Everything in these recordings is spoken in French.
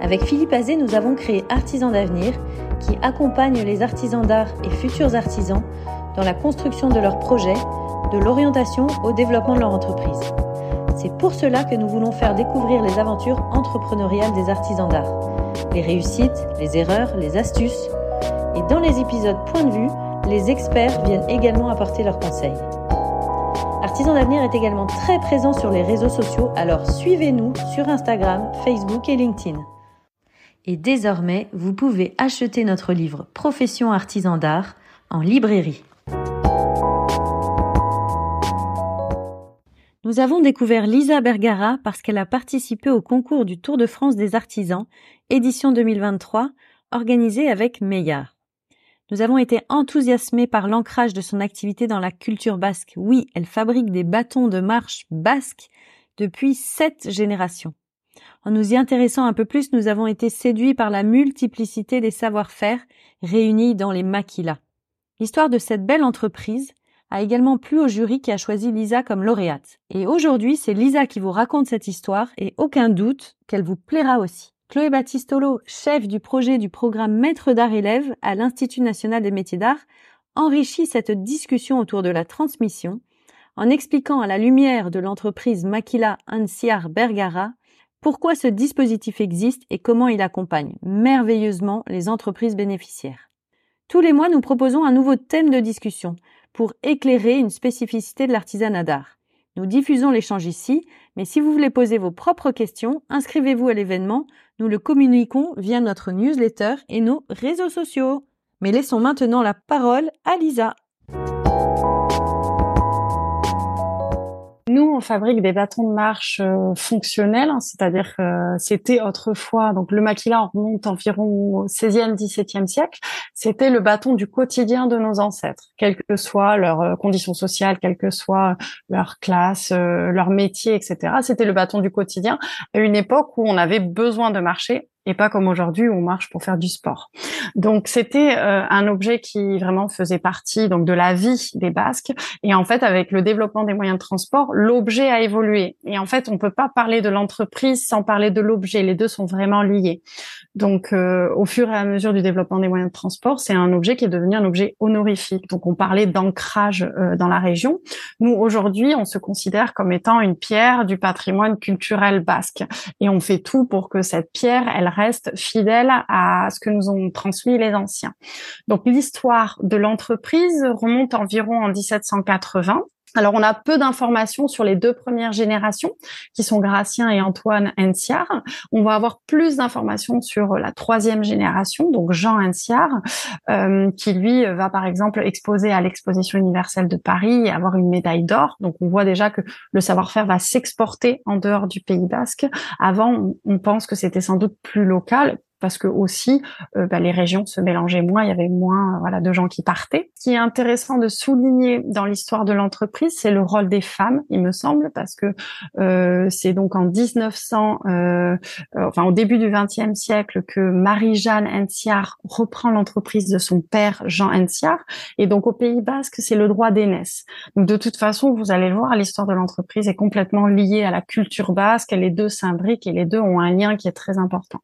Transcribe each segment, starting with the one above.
Avec Philippe Azé, nous avons créé Artisans d'avenir qui accompagne les artisans d'art et futurs artisans dans la construction de leurs projets, de l'orientation au développement de leur entreprise. C'est pour cela que nous voulons faire découvrir les aventures entrepreneuriales des artisans d'art, les réussites, les erreurs, les astuces. Et dans les épisodes Point de vue, les experts viennent également apporter leurs conseils. Artisans d'avenir est également très présent sur les réseaux sociaux, alors suivez-nous sur Instagram, Facebook et LinkedIn. Et désormais, vous pouvez acheter notre livre Profession artisan d'art en librairie. Nous avons découvert Lisa Bergara parce qu'elle a participé au concours du Tour de France des artisans, édition 2023, organisé avec Meillard. Nous avons été enthousiasmés par l'ancrage de son activité dans la culture basque. Oui, elle fabrique des bâtons de marche basques depuis sept générations. En nous y intéressant un peu plus, nous avons été séduits par la multiplicité des savoir-faire réunis dans les maquilas. L'histoire de cette belle entreprise a également plu au jury qui a choisi Lisa comme lauréate. Et aujourd'hui, c'est Lisa qui vous raconte cette histoire et aucun doute qu'elle vous plaira aussi. Chloé Battistolo, chef du projet du programme Maître d'art élève à l'Institut national des métiers d'art, enrichit cette discussion autour de la transmission en expliquant à la lumière de l'entreprise Maquila Ansiar Bergara pourquoi ce dispositif existe et comment il accompagne merveilleusement les entreprises bénéficiaires? Tous les mois, nous proposons un nouveau thème de discussion pour éclairer une spécificité de l'artisanat d'art. Nous diffusons l'échange ici, mais si vous voulez poser vos propres questions, inscrivez-vous à l'événement. Nous le communiquons via notre newsletter et nos réseaux sociaux. Mais laissons maintenant la parole à Lisa. Nous, on fabrique des bâtons de marche euh, fonctionnels, hein, c'est-à-dire que c'était autrefois, donc le maquila remonte environ au 16e, 17e siècle, c'était le bâton du quotidien de nos ancêtres, quelles que soient leurs euh, conditions sociales, quelle que soit leur classe, euh, leur métier, etc. C'était le bâton du quotidien à une époque où on avait besoin de marcher et pas comme aujourd'hui où on marche pour faire du sport. Donc c'était euh, un objet qui vraiment faisait partie donc de la vie des Basques et en fait avec le développement des moyens de transport, l'objet a évolué et en fait on peut pas parler de l'entreprise sans parler de l'objet, les deux sont vraiment liés. Donc euh, au fur et à mesure du développement des moyens de transport, c'est un objet qui est devenu un objet honorifique. Donc on parlait d'ancrage euh, dans la région. Nous aujourd'hui, on se considère comme étant une pierre du patrimoine culturel basque et on fait tout pour que cette pierre elle reste fidèle à ce que nous ont transmis les anciens. Donc l'histoire de l'entreprise remonte environ en 1780 alors, on a peu d'informations sur les deux premières générations, qui sont Gratien et Antoine Enciard. On va avoir plus d'informations sur la troisième génération, donc Jean Enciard, euh, qui lui va par exemple exposer à l'exposition universelle de Paris et avoir une médaille d'or. Donc, on voit déjà que le savoir-faire va s'exporter en dehors du Pays Basque. Avant, on pense que c'était sans doute plus local, parce que aussi euh, bah, les régions se mélangeaient moins, il y avait moins voilà de gens qui partaient. Ce qui est intéressant de souligner dans l'histoire de l'entreprise, c'est le rôle des femmes, il me semble, parce que euh, c'est donc en 1900, euh, euh, enfin au début du XXe siècle, que Marie-Jeanne Enciard reprend l'entreprise de son père Jean Enciard, et donc au Pays Basque, c'est le droit d'aînesse. Donc de toute façon, vous allez le voir, l'histoire de l'entreprise est complètement liée à la culture basque, les deux s'imbriquent et les deux ont un lien qui est très important.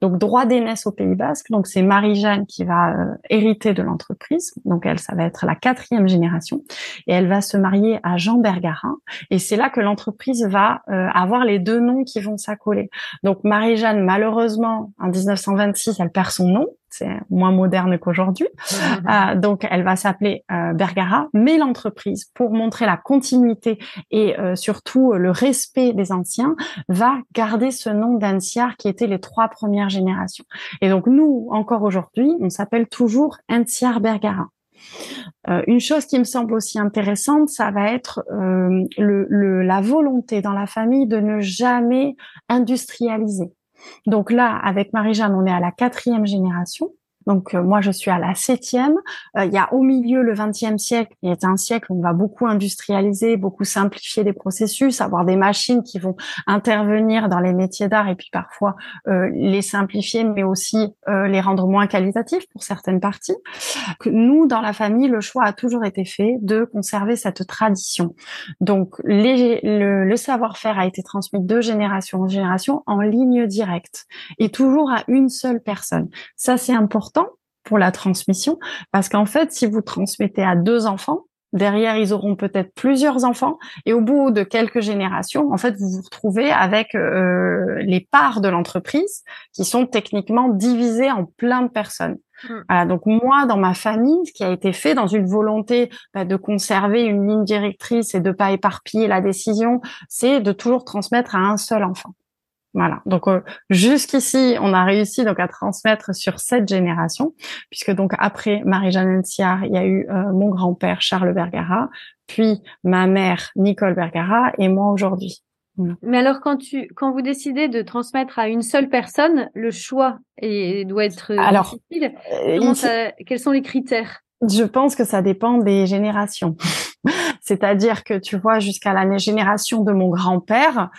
Donc droit d'aînesse au Pays Basque. Donc c'est Marie-Jeanne qui va euh, hériter de l'entreprise. Donc elle, ça va être la quatrième génération. Et elle va se marier à Jean Bergarin. Et c'est là que l'entreprise va euh, avoir les deux noms qui vont s'accoler. Donc Marie-Jeanne, malheureusement, en 1926, elle perd son nom. C'est moins moderne qu'aujourd'hui. Euh, donc, elle va s'appeler euh, Bergara, mais l'entreprise, pour montrer la continuité et euh, surtout le respect des anciens, va garder ce nom d'Anciar qui était les trois premières générations. Et donc, nous, encore aujourd'hui, on s'appelle toujours Anciar Bergara. une chose qui me semble aussi intéressante, ça va être le, la volonté dans la famille de ne jamais industrialiser. Donc là, avec Marie-Jeanne, on est à la quatrième génération. Donc euh, moi je suis à la septième. Euh, il y a au milieu le XXe siècle, qui est un siècle où on va beaucoup industrialiser, beaucoup simplifier les processus, avoir des machines qui vont intervenir dans les métiers d'art et puis parfois euh, les simplifier, mais aussi les rendre moins qualitatifs pour certaines parties. Nous dans la famille, le choix a toujours été fait de conserver cette tradition. Donc le, le savoir-faire a été transmis de génération en génération en ligne directe et toujours à une seule personne. Ça c'est important pour la transmission parce qu'en fait, si vous transmettez à deux enfants, derrière, ils auront peut-être plusieurs enfants et au bout de quelques générations, en fait, vous vous retrouvez avec euh, les parts de l'entreprise qui sont techniquement divisées en plein de personnes. Hmm. Voilà, donc moi, dans ma famille, ce qui a été fait dans une volonté bah, de conserver une ligne directrice et de pas éparpiller la décision, c'est de toujours transmettre à un seul enfant. Voilà. Donc euh, jusqu'ici, on a réussi donc à transmettre sur cette génération, puisque donc après Marie-Jeanne Siard, il y a eu euh, mon grand-père Charles Bergara, puis ma mère Nicole Bergara et moi aujourd'hui. Mais alors quand tu quand vous décidez de transmettre à une seule personne, le choix et doit être alors, difficile. Euh, quels sont les critères? Je pense que ça dépend des générations. C'est-à-dire que tu vois jusqu'à la génération de mon grand-père,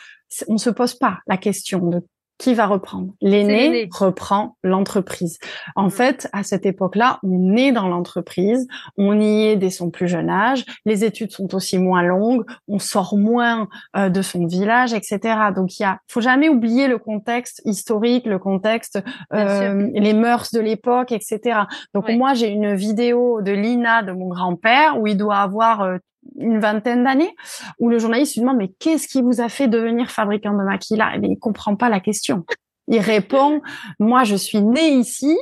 on se pose pas la question de qui va reprendre L'aîné reprend l'entreprise. En mm. fait, à cette époque-là, on est dans l'entreprise, on y est dès son plus jeune âge, les études sont aussi moins longues, on sort moins euh, de son village, etc. Donc il y a, faut jamais oublier le contexte historique, le contexte, euh, les mœurs de l'époque, etc. Donc moi, j'ai une vidéo de Lina, de mon grand-père, où il doit avoir euh, une vingtaine d'années, où le journaliste lui demande mais qu'est-ce qui vous a fait devenir fabricant de maquillage Et il comprend pas la question. Il répond moi je suis né ici,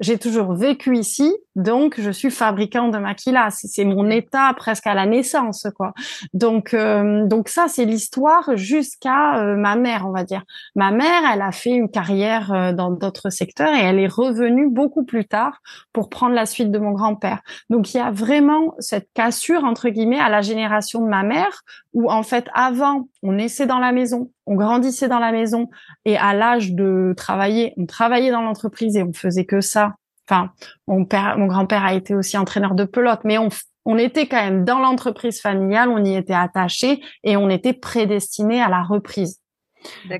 j'ai toujours vécu ici, donc je suis fabricant de maquillage. C'est mon état presque à la naissance, quoi. Donc, euh, donc ça, c'est l'histoire jusqu'à euh, ma mère, on va dire. Ma mère, elle a fait une carrière euh, dans d'autres secteurs et elle est revenue beaucoup plus tard pour prendre la suite de mon grand-père. Donc il y a vraiment cette cassure entre guillemets à la génération de ma mère, où en fait avant, on naissait dans la maison, on grandissait dans la maison et à l'âge de travailler, on travaillait dans l'entreprise et on faisait que ça Enfin, mon père, mon grand-père a été aussi entraîneur de pelote, mais on, on était quand même dans l'entreprise familiale, on y était attaché et on était prédestiné à la reprise.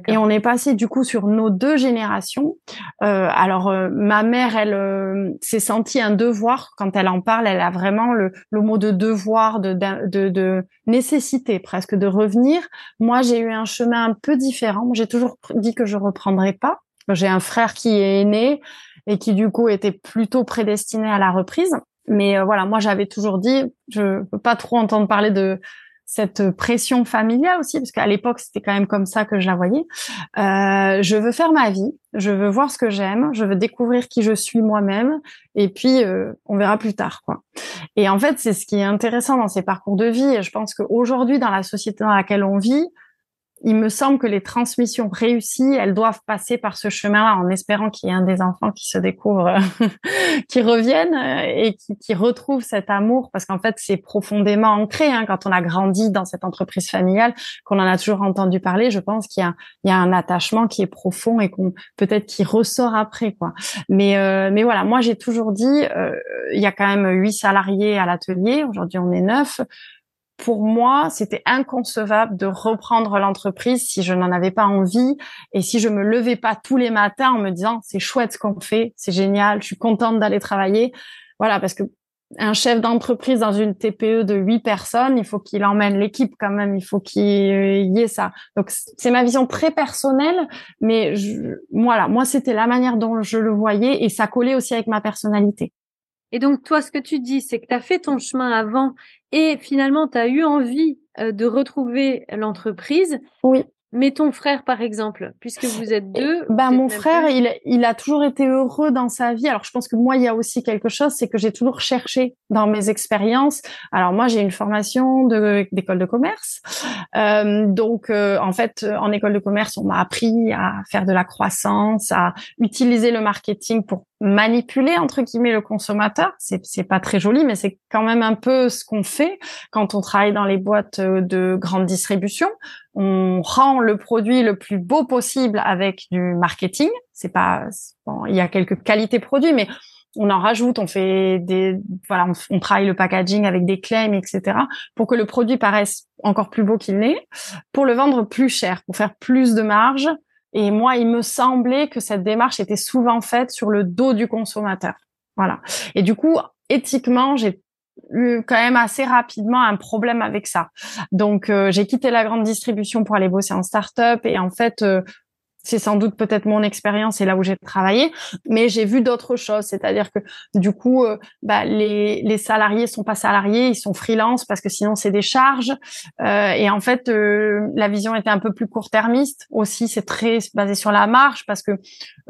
Et on est passé du coup sur nos deux générations. Euh, alors euh, ma mère, elle euh, s'est sentie un devoir quand elle en parle. Elle a vraiment le, le mot de devoir, de, de, de, nécessité presque de revenir. Moi, j'ai eu un chemin un peu différent. J'ai toujours dit que je reprendrais pas. J'ai un frère qui est aîné et qui du coup était plutôt prédestiné à la reprise. Mais euh, voilà, moi j'avais toujours dit, je veux pas trop entendre parler de cette pression familiale aussi, parce qu'à l'époque c'était quand même comme ça que je la voyais. Euh, je veux faire ma vie, je veux voir ce que j'aime, je veux découvrir qui je suis moi-même, et puis euh, on verra plus tard, quoi. Et en fait, c'est ce qui est intéressant dans ces parcours de vie. Et je pense qu'aujourd'hui, dans la société dans laquelle on vit, il me semble que les transmissions réussies, elles doivent passer par ce chemin-là, en espérant qu'il y ait un des enfants qui se découvre, qui revienne euh, et qui, qui retrouve cet amour, parce qu'en fait, c'est profondément ancré hein, quand on a grandi dans cette entreprise familiale, qu'on en a toujours entendu parler. Je pense qu'il y a, un attachement qui est profond et qu'on peut-être qui ressort après, quoi. Mais, euh, mais voilà, moi j'ai toujours dit, euh, il y a quand même huit salariés à l'atelier. Aujourd'hui, on est neuf pour moi, c'était inconcevable de reprendre l'entreprise si je n'en avais pas envie et si je me levais pas tous les matins en me disant c'est chouette ce qu'on fait, c'est génial, je suis contente d'aller travailler. Voilà, parce que un chef d'entreprise dans une TPE de huit personnes, il faut qu'il emmène l'équipe quand même, il faut qu'il y ait ça. Donc c'est ma vision très personnelle, mais je, voilà, moi c'était la manière dont je le voyais et ça collait aussi avec ma personnalité. Et donc, toi, ce que tu dis, c'est que tu as fait ton chemin avant et finalement, tu as eu envie euh, de retrouver l'entreprise. Oui. Mais ton frère, par exemple, puisque vous êtes deux. Ben, mon frère, il, il a toujours été heureux dans sa vie. Alors, je pense que moi, il y a aussi quelque chose, c'est que j'ai toujours cherché dans mes expériences. Alors, moi, j'ai une formation d'école de, commerce. Euh, donc, euh, en fait, en école de commerce, on m'a appris à faire de la croissance, à utiliser le marketing pour manipuler entre guillemets le consommateur. C'est c'est pas très joli, mais c'est quand même un peu ce qu'on fait quand on travaille dans les boîtes de grande distribution. On rend le produit le plus beau possible avec du marketing. C'est pas bon, il y a quelques qualités produits, mais on en rajoute, on fait des, voilà, on, travaille le packaging avec des claims, etc., pour que le produit paraisse encore plus beau qu'il n'est, pour le vendre plus cher, pour faire plus de marge, et moi, il me semblait que cette démarche était souvent faite sur le dos du consommateur. Voilà. Et du coup, éthiquement, j'ai eu quand même assez rapidement un problème avec ça. Donc, euh, j'ai quitté la grande distribution pour aller bosser en start-up. Et en fait, euh, c'est sans doute peut-être mon expérience et là où j'ai travaillé, mais j'ai vu d'autres choses. C'est-à-dire que du coup, euh, bah, les, les salariés sont pas salariés, ils sont freelance parce que sinon c'est des charges. Euh, et en fait, euh, la vision était un peu plus court-termiste aussi. C'est très basé sur la marge parce que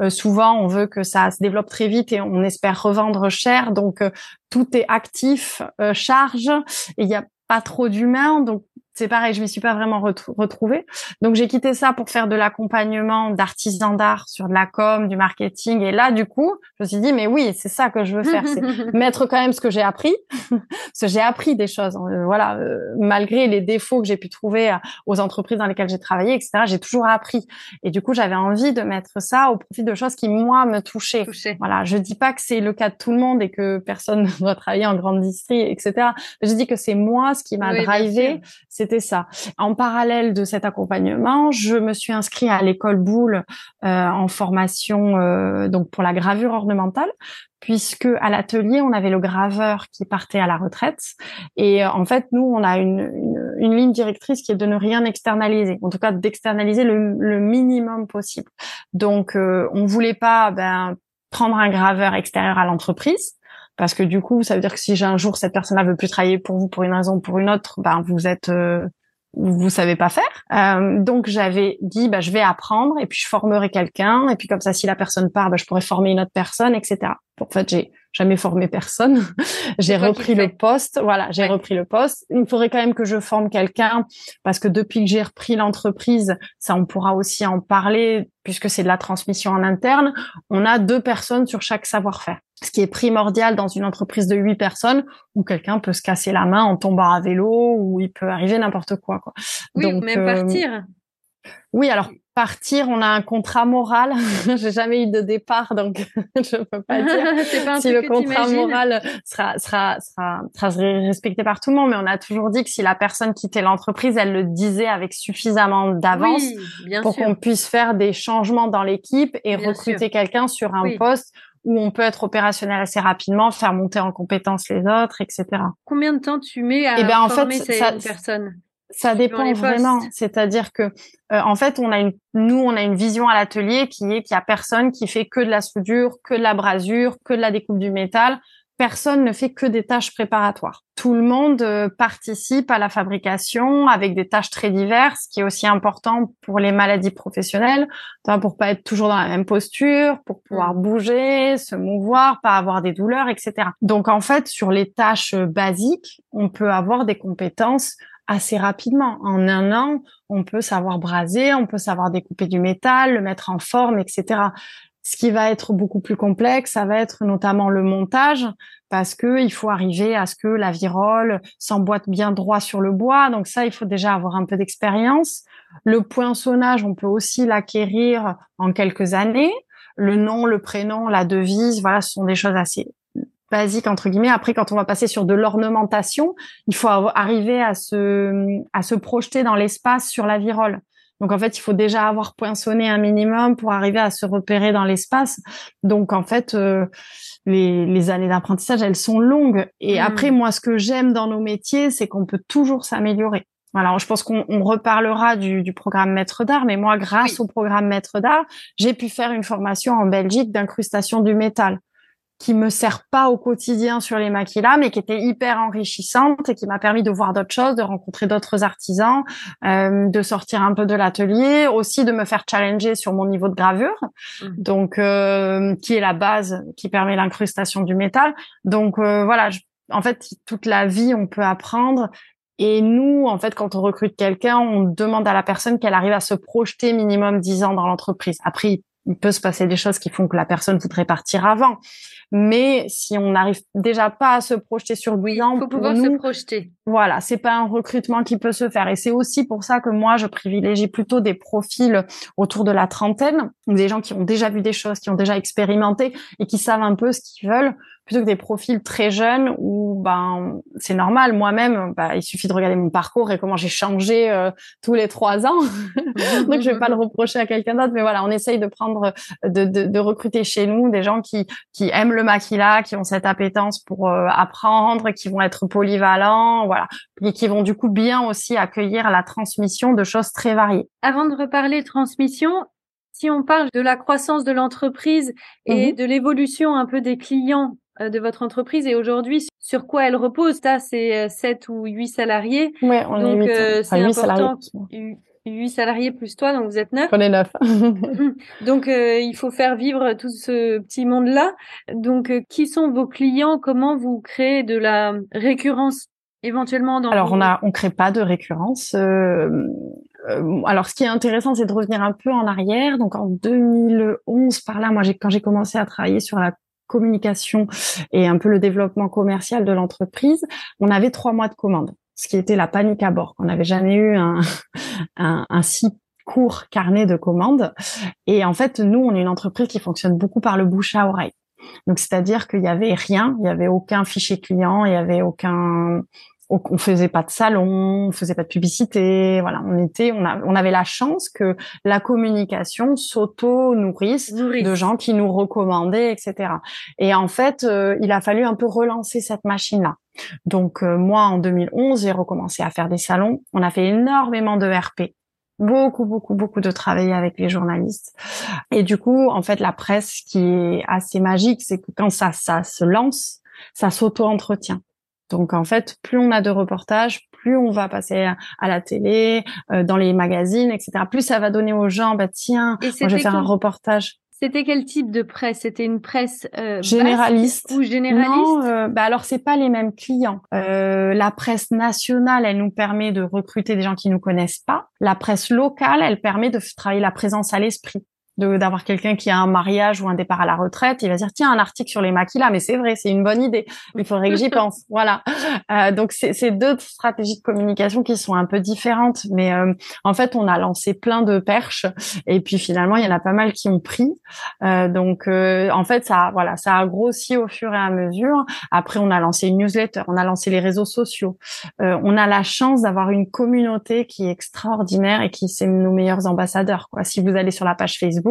euh, souvent on veut que ça se développe très vite et on espère revendre cher. Donc tout est actif, charge, et il n'y a pas trop d'humains. Donc c'est pareil, je m'y suis pas vraiment retrouvée. Donc j'ai quitté ça pour faire de l'accompagnement d'artisans d'art sur de la com, du marketing. Et là, du coup, je me suis dit, mais oui, c'est ça que je veux faire, c'est mettre quand même ce que j'ai appris, parce que j'ai appris des choses. Hein. Euh, voilà, euh, malgré les défauts que j'ai pu trouver euh, aux entreprises dans lesquelles j'ai travaillé, etc. J'ai toujours appris. Et du coup, j'avais envie de mettre ça au profit de choses qui moi me touchaient. Voilà, je dis pas que c'est le cas de tout le monde et que personne ne doit travailler en grande distrie, etc. Je dis que c'est moi ce qui m'a drivé c'était ça. En parallèle de cet accompagnement, je me suis inscrite à l'école Boulle euh, en formation euh, donc pour la gravure ornementale puisque à l'atelier on avait le graveur qui partait à la retraite. Et euh, en fait nous on a une, une, ligne directrice qui est de ne rien externaliser en tout cas d'externaliser le, le, minimum possible. Donc euh, on voulait pas ben, prendre un graveur extérieur à l'entreprise parce que du coup, ça veut dire que si j'ai un jour cette personne-là veut plus travailler pour vous pour une raison ou pour une autre, ben vous êtes euh, vous savez pas faire. Euh, donc j'avais dit bah je vais apprendre et puis je formerai quelqu'un et puis comme ça si la personne part, bah, je pourrais former une autre personne, etc. En fait, j'ai jamais formé personne. j'ai repris le poste. Voilà, j'ai repris le poste. Il faudrait quand même que je forme quelqu'un parce que depuis que j'ai repris l'entreprise, ça on pourra aussi en parler puisque c'est de la transmission en interne. On a deux personnes sur chaque savoir-faire ce qui est primordial dans une entreprise de huit personnes où quelqu'un peut se casser la main en tombant à vélo ou il peut arriver n'importe quoi, quoi. Oui, Donc, même euh, partir. Oui, alors partir, on a un contrat moral. J'ai jamais eu de départ, donc je peux pas dire pas si le contrat moral sera, sera, sera, sera respecté par tout le monde. Mais on a toujours dit que si la personne quittait l'entreprise, elle le disait avec suffisamment d'avance pour qu'on puisse faire des changements dans l'équipe et recruter quelqu'un sur un poste où on peut être opérationnel assez rapidement, faire monter en compétence les autres, etc. Combien de temps tu mets à eh ben, former en fait, ça, personne ça dépend vraiment. C'est-à-dire que, euh, en fait, on a une, nous, on a une vision à l'atelier qui est qu'il y a personne qui fait que de la soudure, que de la brasure, que de la découpe du métal personne ne fait que des tâches préparatoires. Tout le monde euh, participe à la fabrication avec des tâches très diverses, qui est aussi important pour les maladies professionnelles, pour pas être toujours dans la même posture, pour pouvoir mm. bouger, se mouvoir, pas avoir des douleurs, etc. Donc en fait, sur les tâches basiques, on peut avoir des compétences assez rapidement. En un an, on peut savoir braser, on peut savoir découper du métal, le mettre en forme, etc. Ce qui va être beaucoup plus complexe, ça va être notamment le montage, parce que il faut arriver à ce que la virole s'emboîte bien droit sur le bois. Donc ça, il faut déjà avoir un peu d'expérience. Le poinçonnage, on peut aussi l'acquérir en quelques années. Le nom, le prénom, la devise, voilà, ce sont des choses assez basiques entre guillemets. Après, quand on va passer sur de l'ornementation, il faut arriver à se à se projeter dans l'espace sur la virole. Donc en fait, il faut déjà avoir poinçonné un minimum pour arriver à se repérer dans l'espace. Donc en fait, euh, les, années d'apprentissage, elles sont longues. Et hmm. après, moi, ce que j'aime dans nos métiers, c'est qu'on peut toujours s'améliorer. Alors, je pense qu'on reparlera du, programme Maître d'art, mais moi, grâce au programme Maître d'art, j'ai pu faire une formation en Belgique d'incrustation du métal. Qui me sert pas au quotidien sur les maquillas, mais qui était hyper enrichissante et qui m'a permis de voir d'autres choses, de rencontrer d'autres artisans, euh, de sortir un peu de l'atelier, aussi de me faire challenger sur mon niveau de gravure, mmh. donc euh, qui est la base qui permet l'incrustation du métal. Donc euh, voilà, en fait, toute la vie, on peut apprendre. Et nous, en fait, quand on recrute quelqu'un, on demande à la personne qu'elle arrive à se projeter minimum 10 ans dans l'entreprise. Après, il peut se passer des choses qui font que la personne voudrait partir avant. Mais si on n'arrive déjà pas à se projeter sur oui, il faut pouvoir se projeter. Voilà, c'est pas un recrutement qui peut se faire. Et c'est aussi pour ça que moi, je privilégie plutôt des profils autour de la trentaine, des gens qui ont déjà vu des choses, qui ont déjà expérimenté et qui savent un peu ce qu'ils veulent, plutôt que des profils très jeunes où ben c'est normal. Moi-même bah, il suffit de regarder mon parcours et comment j'ai changé euh, tous les trois ans. Donc je vais pas le reprocher à quelqu'un d'autre mais voilà on essaye de prendre de, de, de, recruter chez nous des gens qui qui aiment le maquilla qui ont cette appétence pour euh, apprendre qui vont être polyvalents voilà et qui vont du coup bien aussi accueillir la transmission de choses très variées. Avant de reparler transmission si on parle de la croissance de l'entreprise et mmh de l'évolution un peu des clients euh, de votre entreprise et aujourd'hui sur quoi elle repose? Ça, c'est 7 euh, ou 8 salariés. Oui, on donc, est 8. Euh, c'est important. Salariés. 8 salariés plus toi, donc vous êtes 9. On est 9. donc il faut faire vivre tout ce petit monde-là. Donc qui sont vos clients? Comment vous créez de la récurrence éventuellement dans Alors on a on crée pas de récurrence. alors ce qui est intéressant, c'est de revenir un peu en arrière. Donc en 2011, par là, moi, quand j'ai commencé à travailler sur la communication et un peu le développement commercial de l'entreprise, on avait trois mois de commande, ce qui était la panique à bord. On n'avait jamais eu un, un, un si court carnet de commandes. Et en fait, nous, on est une entreprise qui fonctionne beaucoup par le bouche à oreille. Donc, c'est-à-dire qu'il y avait rien, il y avait aucun fichier client, il y avait aucun on faisait pas de salon, on faisait pas de publicité, voilà, on était, on, on avait la chance que la communication s'auto-nourrisse de gens qui nous recommandaient, etc. Et en fait, euh, il a fallu un peu relancer cette machine-là. Donc euh, moi, en 2011, j'ai recommencé à faire des salons. On a fait énormément de RP, beaucoup, beaucoup, beaucoup de travail avec les journalistes. Et du coup, en fait, la presse, qui est assez magique, c'est que quand ça, ça se lance, ça s'auto-entretient. Donc en fait, plus on a de reportages, plus on va passer à la télé, euh, dans les magazines, etc. Plus ça va donner aux gens, bah tiens, moi, je vais faire un reportage. C'était quel type de presse? C'était une presse euh, généraliste ou généraliste? Non, euh, bah alors c'est pas les mêmes clients. Euh, la presse nationale, elle nous permet de recruter des gens qui nous connaissent pas. La presse locale, elle permet de travailler la présence à l'esprit d'avoir quelqu'un qui a un mariage ou un départ à la retraite, il va dire tiens un article sur les maquillas, mais c'est vrai, c'est une bonne idée. Il faudrait que j'y pense. Voilà. Euh, donc c'est deux stratégies de communication qui sont un peu différentes, mais euh, en fait on a lancé plein de perches et puis finalement il y en a pas mal qui ont pris. Euh, donc euh, en fait ça voilà ça a grossi au fur et à mesure. Après on a lancé une newsletter, on a lancé les réseaux sociaux. Euh, on a la chance d'avoir une communauté qui est extraordinaire et qui c'est nos meilleurs ambassadeurs. Quoi. Si vous allez sur la page Facebook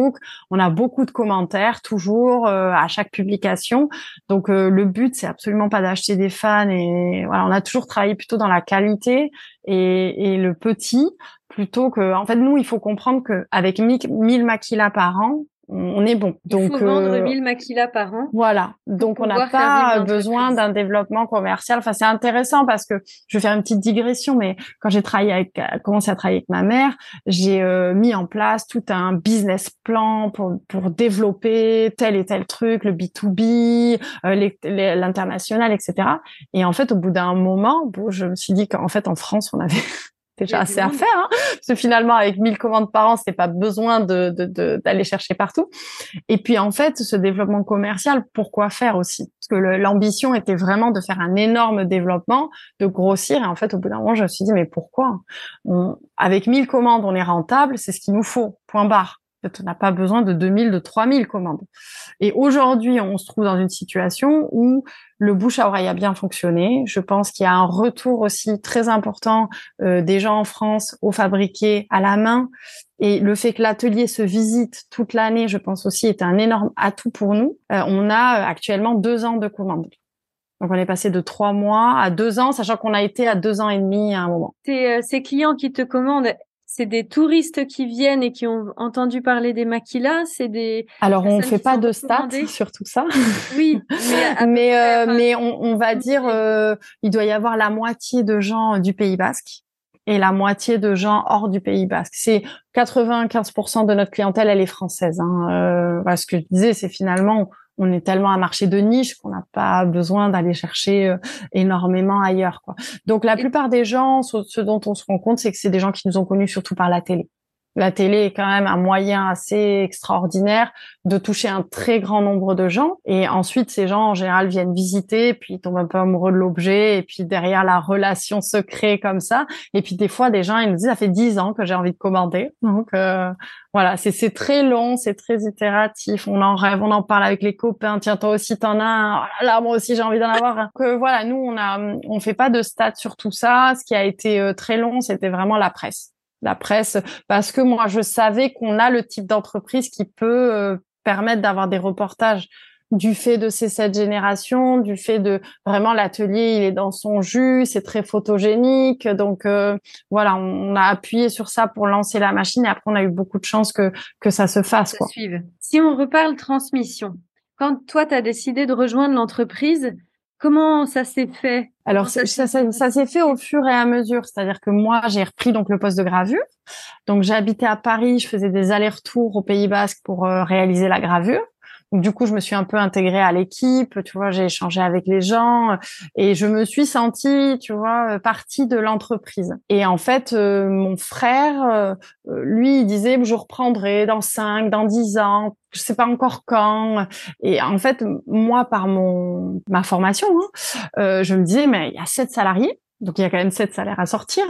on a beaucoup de commentaires toujours euh, à chaque publication. Donc euh, le but c'est absolument pas d'acheter des fans et voilà, on a toujours travaillé plutôt dans la qualité et, le petit plutôt que en fait nous il faut comprendre que avec 1000 maquillas par an on est bon. Donc, Il faut vendre 1000 euh, maquillas par an. Voilà. Donc, on n'a pas besoin d'un développement commercial. Enfin, c'est intéressant parce que je vais faire une petite digression, mais quand j'ai travaillé avec, commencé à travailler avec ma mère, j'ai euh, mis en place tout un business plan pour, pour développer tel et tel truc, le B2B, euh, l'international, etc. Et en fait, au bout d'un moment, bon, je me suis dit qu'en fait, en France, on avait déjà assez à faire, hein parce que finalement avec 1000 commandes par an, c'est pas besoin de d'aller de, chercher partout. Et puis en fait, ce développement commercial, pourquoi faire aussi? Parce que l'ambition était vraiment de faire un énorme développement, de grossir. Et en fait, au bout d'un moment, je me suis dit mais pourquoi? On, Avec 1000 commandes, on est rentable, c'est ce qu'il nous faut. Point barre on n'a pas besoin de 2000, de 3000 commandes. Et aujourd'hui, on se trouve dans une situation où le bouche à oreille a bien fonctionné. Je pense qu'il y a un retour aussi très important euh, des gens en France au fabriqué à la main. Et le fait que l'atelier se visite toute l'année, je pense aussi, est un énorme atout pour nous. Euh, on a euh, actuellement deux ans de commandes. Donc on est passé de trois mois à deux ans, sachant qu'on a été à deux ans et demi à un moment. Ces, ces clients qui te commandent, c'est des touristes qui viennent et qui ont entendu parler des maquilas, c'est des Alors on fait pas de stats sur tout ça. Oui, mais euh, mais, on, on, va dire euh, il doit y avoir la moitié de gens du Pays Basque et la moitié de gens hors du Pays Basque. C'est 95% de notre clientèle, elle est française. Hein. Euh, voilà, ce que je disais, c'est finalement on est tellement un marché de niche qu'on n'a pas besoin d'aller chercher euh, énormément ailleurs. Quoi. Donc la plupart des gens, ce dont on se rend compte, c'est que c'est des gens qui nous ont connus surtout par la télé. La télé est quand même un moyen assez extraordinaire de toucher un très grand nombre de gens. Et ensuite, ces gens, en général, viennent visiter, puis ils tombent un peu amoureux de l'objet, et puis derrière, la relation se crée comme ça. Et puis des fois, des gens, ils nous disent, ça fait dix ans que j'ai envie de commander. Donc euh, voilà, c'est très long, c'est très itératif. On en rêve, on en parle avec les copains. Tiens, toi aussi, t'en as un. Oh là, moi aussi, j'ai envie d'en avoir. Que voilà, nous, on a, on fait pas de stats sur tout ça. Ce qui a été euh, très long, c'était vraiment la presse la presse, parce que moi, je savais qu'on a le type d'entreprise qui peut euh, permettre d'avoir des reportages du fait de ces sept générations, du fait de vraiment l'atelier, il est dans son jus, c'est très photogénique. Donc euh, voilà, on, a appuyé sur ça pour lancer la machine et après on a eu beaucoup de chance que que ça se fasse. quoi. Si on reparle transmission, quand toi tu as décidé de rejoindre l'entreprise, Comment ça s'est fait? Alors ça, ça, ça, s'est fait au fur et à mesure, c'est-à-dire que moi j'ai repris donc le poste de gravure. Donc j'habitais à Paris, je faisais des allers-retours au Pays Basque pour euh, réaliser la gravure. Du coup, je me suis un peu intégrée à l'équipe, tu vois, j'ai échangé avec les gens et je me suis sentie, tu vois, partie de l'entreprise. Et en fait, euh, mon frère, euh, lui, il disait, je reprendrai dans 5, dans 10 ans, je sais pas encore quand. Et en fait, moi, par mon ma formation, hein, euh, je me disais, mais il y a sept salariés. Donc il y a quand même sept salaires à sortir.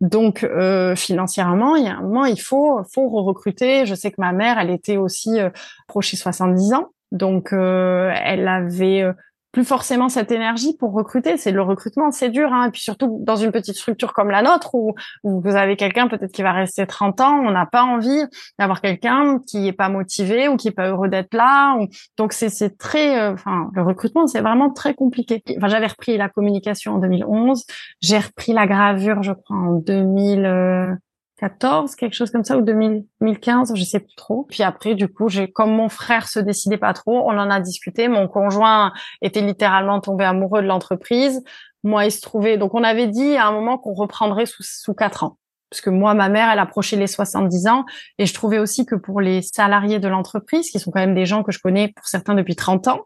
Donc euh, financièrement, il y a un moment, il faut faut recruter. Je sais que ma mère, elle était aussi euh, proche de 70 ans. Donc euh, elle avait euh, plus forcément cette énergie pour recruter. C'est le recrutement, c'est dur. Hein. Et puis surtout dans une petite structure comme la nôtre où, vous avez quelqu'un peut-être qui va rester 30 ans, on n'a pas envie d'avoir quelqu'un qui est pas motivé ou qui est pas heureux d'être là. Donc c'est très, euh, enfin le recrutement c'est vraiment très compliqué. Enfin j'avais repris la communication en 2011, j'ai repris la gravure je crois en 2000. 14, quelque chose comme ça, ou 2015, je sais plus trop. Puis après, du coup, j'ai, comme mon frère se décidait pas trop, on en a discuté. Mon conjoint était littéralement tombé amoureux de l'entreprise. Moi, il se trouvait, donc on avait dit à un moment qu'on reprendrait sous, sous quatre ans. Parce que moi, ma mère, elle approchait les 70 ans. Et je trouvais aussi que pour les salariés de l'entreprise, qui sont quand même des gens que je connais pour certains depuis 30 ans,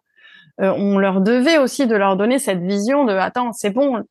euh, on leur devait aussi de leur donner cette vision de attends, c'est bon,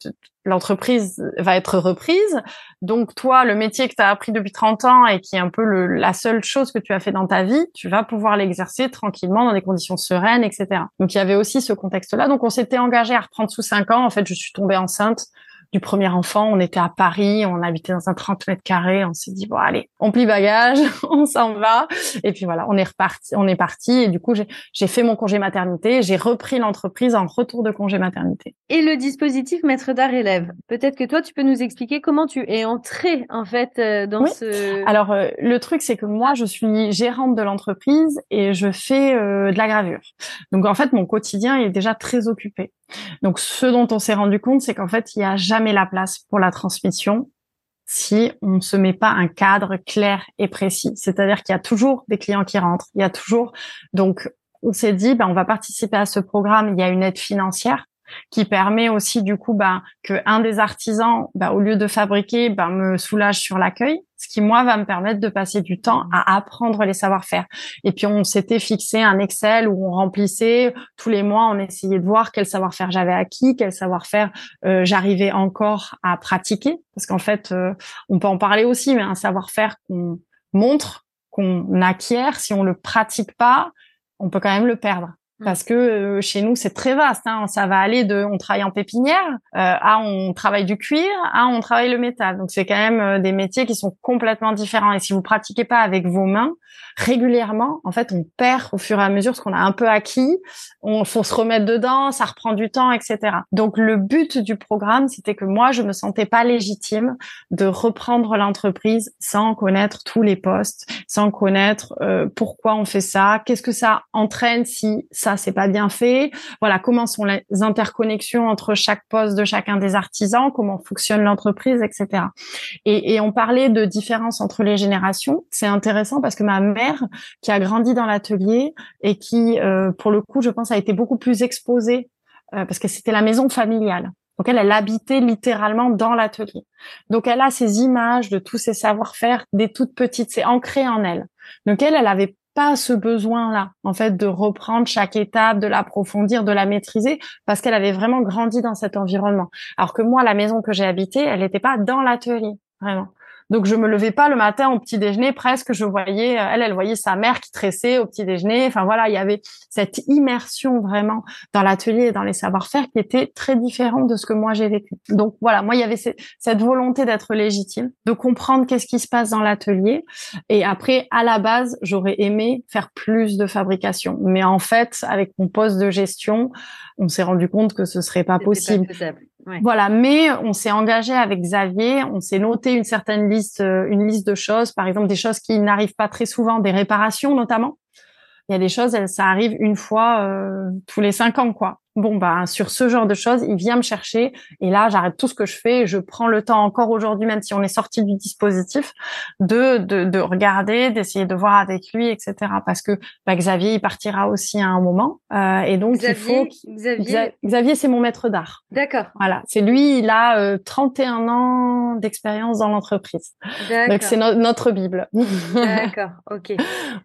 l'entreprise va être reprise. Donc toi, le métier que tu as appris depuis 30 ans et qui est un peu la seule chose que tu as fait dans ta vie, tu vas pouvoir l'exercer tranquillement dans des conditions sereines, etc. Donc il y avait aussi ce contexte-là. Donc on s'était engagé à reprendre sous 5 ans. En fait, je suis tombée enceinte du premier enfant. On était à Paris, on habitait dans un 30 mètres carrés. On s'est dit bon allez, on plie bagage, on s'en va. Et puis voilà, on est reparti, on est parti. Et du coup, j'ai fait mon congé maternité. J'ai repris l'entreprise en retour de congé maternité. Et le dispositif maître d'art élève. Peut-être que toi, tu peux nous expliquer comment tu es entrée en fait euh, dans ce. Alors euh, le truc, c'est que moi, je suis gérante de l'entreprise et je fais euh, de la gravure. Donc en fait, mon quotidien est déjà très occupé. Donc, ce dont on s'est rendu compte, c'est qu'en fait, il n'y a jamais la place pour la transmission si on ne se met pas un cadre clair et précis. C'est-à-dire qu'il y a toujours des clients qui rentrent, il y a toujours. Donc, on s'est dit, ben, on va participer à ce programme. Il y a une aide financière qui permet aussi du coup ben, que un des artisans, ben, au lieu de fabriquer, ben, me soulage sur l'accueil, ce qui moi va me permettre de passer du temps à apprendre les savoir-faire. Et puis on s'était fixé un Excel où on remplissait tous les mois, on essayait de voir quel savoir-faire j'avais acquis, quel savoir-faire euh, j'arrivais encore à pratiquer, parce qu'en fait euh, on peut en parler aussi, mais un savoir-faire qu'on montre, qu'on acquiert, si on le pratique pas, on peut quand même le perdre. Mm. parce que euh, chez nous c'est très vaste. Hein. Ça va aller de on travaille en pépinière euh, à on travaille du cuir à on travaille le métal. Donc c'est quand même euh, des métiers qui sont complètement différents. Et si vous pratiquez pas avec vos mains régulièrement, en fait on perd au fur et à mesure ce qu'on a un peu acquis. On faut se remettre dedans, ça reprend du temps, etc. Donc le but du programme c'était que moi je me sentais pas légitime de reprendre l'entreprise sans connaître tous les postes, sans connaître pourquoi on fait ça, qu'est-ce que ça entraîne si ça c'est pas bien fait Voilà, comment sont les interconnexions entre chaque poste de chacun des artisans Comment fonctionne l'entreprise, etc. Et, et on parlait de différence entre les générations. C'est intéressant parce que ma mère, qui a grandi dans l'atelier et qui, euh, pour le coup, je pense, a été beaucoup plus exposée euh, parce que c'était la maison familiale. Donc elle, elle habitait littéralement dans l'atelier. Donc elle a ces images de tous ces savoir-faire des toutes petites, c'est ancré en elle. Donc elle, elle avait pas ce besoin-là, en fait, de reprendre chaque étape, de l'approfondir, de la maîtriser, parce qu'elle avait vraiment grandi dans cet environnement. Alors que moi, la maison que j'ai habitée, elle n'était pas dans l'atelier, vraiment. Donc je me levais pas le matin au petit déjeuner, presque je voyais euh, elle, elle voyait sa mère qui tressait au petit déjeuner. Enfin voilà, il y avait cette immersion vraiment dans l'atelier et dans les savoir-faire qui était très différente de ce que moi j'ai vécu. Donc voilà, moi il y avait cette volonté d'être légitime, de comprendre qu'est-ce qui se passe dans l'atelier. Et après, à la base, j'aurais aimé faire plus de fabrication, mais en fait, avec mon poste de gestion, on s'est rendu compte que ce serait pas possible. Voilà, mais on s'est engagé avec Xavier, on s'est noté une certaine liste, euh, une liste de choses, par exemple des choses qui n'arrivent pas très souvent, des réparations notamment. Il y a des choses, ça arrive une fois euh, tous les cinq ans, quoi bon bah sur ce genre de choses, il vient me chercher et là j'arrête tout ce que je fais je prends le temps encore aujourd'hui, même si on est sorti du dispositif, de de, de regarder, d'essayer de voir avec lui, etc. Parce que bah, Xavier il partira aussi à un moment euh, et donc il faut Xavier Xavier c'est mon maître d'art. D'accord. Voilà, c'est lui, il a euh, 31 ans d'expérience dans l'entreprise. Donc c'est notre bible. D'accord, ok.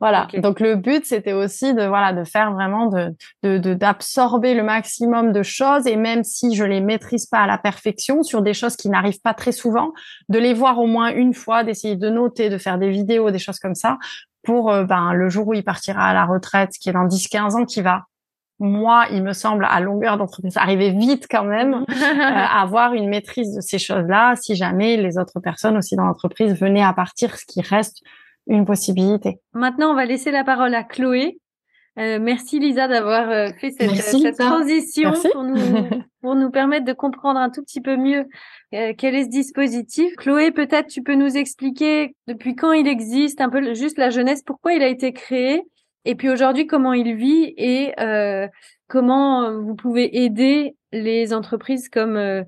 voilà. Donc le but c'était aussi de voilà de faire vraiment de d'absorber le maximum de choses et même si je les maîtrise pas à la perfection sur des choses qui n'arrivent pas très souvent, de les voir au moins une fois, d'essayer de noter, de faire des vidéos, des choses comme ça pour euh, ben le jour où il partira à la retraite, qui est dans 10-15 ans, qui va moi, il me semble, à longueur d'entreprise, arriver vite quand même, euh, avoir une maîtrise de ces choses-là, si jamais les autres personnes aussi dans l'entreprise venaient à partir, ce qui reste une possibilité. Maintenant, on va laisser la parole à Chloé euh, merci Lisa d'avoir euh, fait cette, cette transition pour nous, pour nous permettre de comprendre un tout petit peu mieux euh, quel est ce dispositif. Chloé, peut-être tu peux nous expliquer depuis quand il existe, un peu juste la jeunesse, pourquoi il a été créé, et puis aujourd'hui comment il vit et comment vous pouvez aider les entreprises comme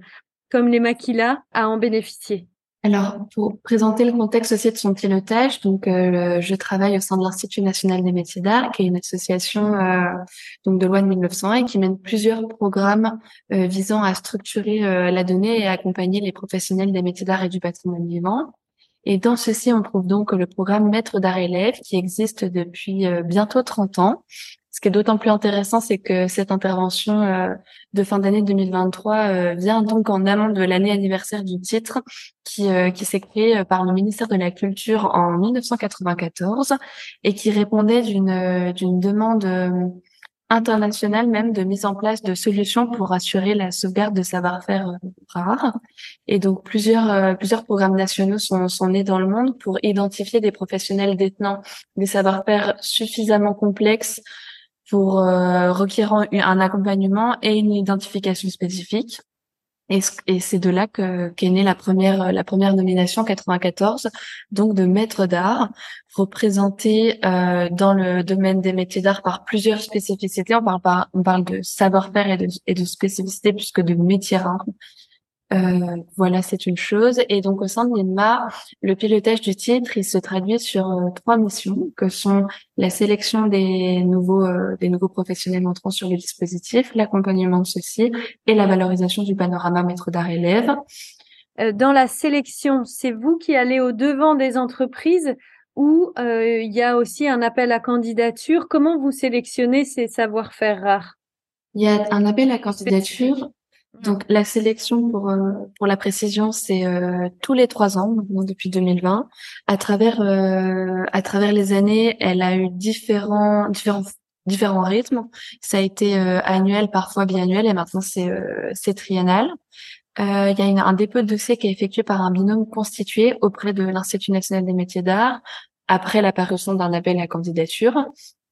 comme les Maquila à en bénéficier. Alors, pour présenter le contexte aussi de son pilotage, donc euh, je travaille au sein de l'Institut national des métiers d'art, qui est une association euh, donc de loi de 1901 et qui mène plusieurs programmes euh, visant à structurer la donnée et à accompagner les professionnels des métiers d'art et du patrimoine vivant. Et dans ceci, on trouve donc le programme Maître d'art élève qui existe depuis bientôt 30 ans ce qui est d'autant plus intéressant, c'est que cette intervention euh, de fin d'année 2023 euh, vient donc en amont de l'année anniversaire du titre, qui, euh, qui s'est créé par le ministère de la Culture en 1994 et qui répondait d'une d'une demande internationale même de mise en place de solutions pour assurer la sauvegarde de savoir-faire rares. Et donc plusieurs plusieurs programmes nationaux sont, sont nés dans le monde pour identifier des professionnels détenant des savoir-faire suffisamment complexes pour euh, requérant un accompagnement et une identification spécifique. Et, c'est de là que qu'est née la première la première nomination 94, donc de maître d'art, représenté euh, dans le domaine des métiers d'art par plusieurs spécificités. On parle par, on parle de savoir-faire et de, et de spécificité puisque de métiers rares. Euh, voilà, c'est une chose. Et donc au sein de l'INMA, le pilotage du titre, il se traduit sur euh, trois missions, que sont la sélection des nouveaux euh, des nouveaux professionnels entrant sur le dispositif, l'accompagnement de ceux-ci et la valorisation du panorama maître d'art élève. Dans la sélection, c'est vous qui allez au devant des entreprises ou il y a aussi un appel à candidature? Comment vous sélectionnez ces savoir-faire rares? Il y a un appel à candidature donc la sélection pour euh, pour la précision, c'est euh, tous les trois ans depuis 2020. À travers euh, à travers les années, elle a eu différents différents différents rythmes. Ça a été annuel, parfois biannuel, et maintenant c'est c'est triennal. Il y a un dépôt de dossier qui est effectué par un binôme constitué auprès de l'Institut national des métiers d'art après l'apparition d'un appel à candidature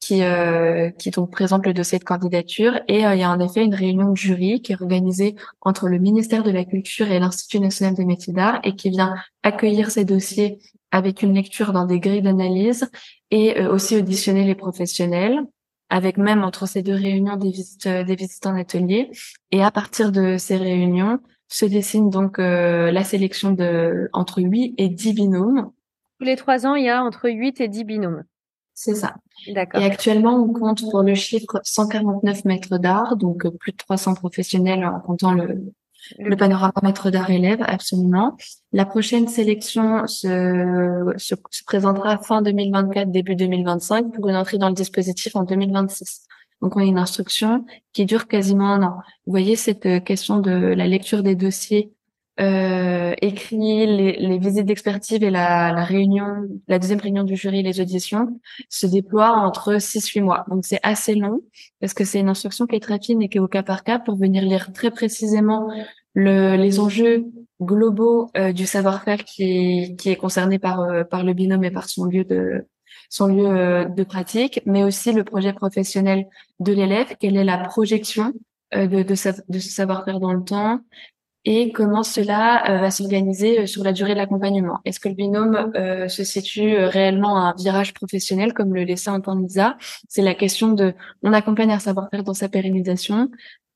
qui, euh, qui donc présente le dossier de candidature. Et euh, il y a en effet une réunion de jury qui est organisée entre le ministère de la Culture et l'Institut national des métiers d'art et qui vient accueillir ces dossiers avec une lecture dans des grilles d'analyse et euh, aussi auditionner les professionnels. avec même entre ces deux réunions des visites, des visites en atelier. Et à partir de ces réunions, se dessine donc la sélection de entre 8 et 10 binômes. Tous les trois ans, il y a entre 8 et 10 binômes. C'est ça. D'accord. Et actuellement, on compte pour le chiffre 149 mètres d'art, donc plus de 300 professionnels en comptant le, le panorama maître d'art élève, absolument. La prochaine sélection se, se, présentera fin 2024, début 2025 pour une entrée dans le dispositif en 2026. Donc, on a une instruction qui dure quasiment un an. Vous voyez cette question de la lecture des dossiers euh, écrits, les, les visites d'expertise et la, la, réunion, la deuxième réunion du jury, les auditions, se déploient entre 6-8 mois. Donc, c'est assez long parce que c'est une instruction qui est très fine et qui est au cas par cas pour venir lire très précisément le, les enjeux globaux euh, du savoir-faire qui, qui est concerné par, euh, par le binôme et par son lieu de son lieu euh, de pratique, mais aussi le projet professionnel de l'élève, quelle est la projection de, de, de ce savoir-faire dans le temps? Et comment cela va s'organiser sur la durée de l'accompagnement. Est-ce que le binôme se situe réellement à un virage professionnel comme le laissait entendre Lisa? C'est la question de on accompagne un savoir-faire dans sa pérennisation,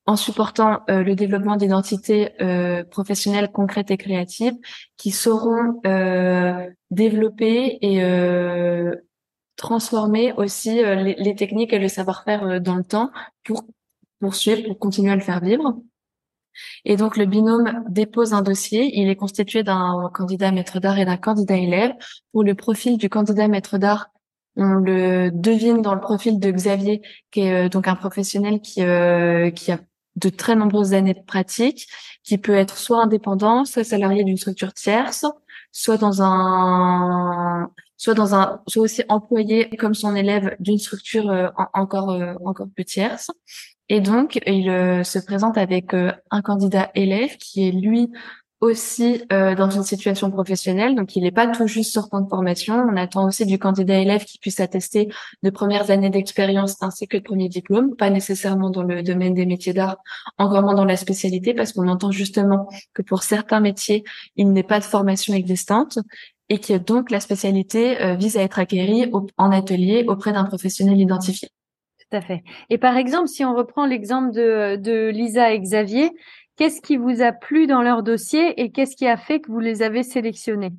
en supportant euh, le développement d'identités euh, professionnelles concrètes et créatives qui sauront euh, développer et euh, transformer aussi euh, les, les, techniques et le savoir-faire dans le temps pour poursuivre, pour continuer à le faire vivre. Et donc le binôme dépose un dossier. Il est constitué d'un candidat maître d'art et d'un candidat élève. Pour le profil du candidat maître d'art, on le devine dans le profil de Xavier, qui est donc un professionnel qui, euh, qui a de très nombreuses années de pratique, qui peut être soit indépendant, soit salarié d'une structure tierce, soit dans un, soit dans un, soit aussi employé comme son élève d'une structure euh, encore euh, encore plus tierce. Et donc, il euh, se présente avec un candidat élève qui est lui aussi euh, dans une situation professionnelle, donc il n'est pas tout juste sortant de formation. On attend aussi du candidat élève qui puisse attester de premières années d'expérience ainsi que de premiers diplômes, pas nécessairement dans le domaine des métiers d'art, encore moins dans la spécialité, parce qu'on entend justement que pour certains métiers, il n'est pas de formation existante et que donc la spécialité euh, vise à être acquérie en atelier auprès d'un professionnel identifié. Tout à fait. Et par exemple, si on reprend l'exemple de, de Lisa et Xavier, Qu'est-ce qui vous a plu dans leur dossier et qu'est-ce qui a fait que vous les avez sélectionnés?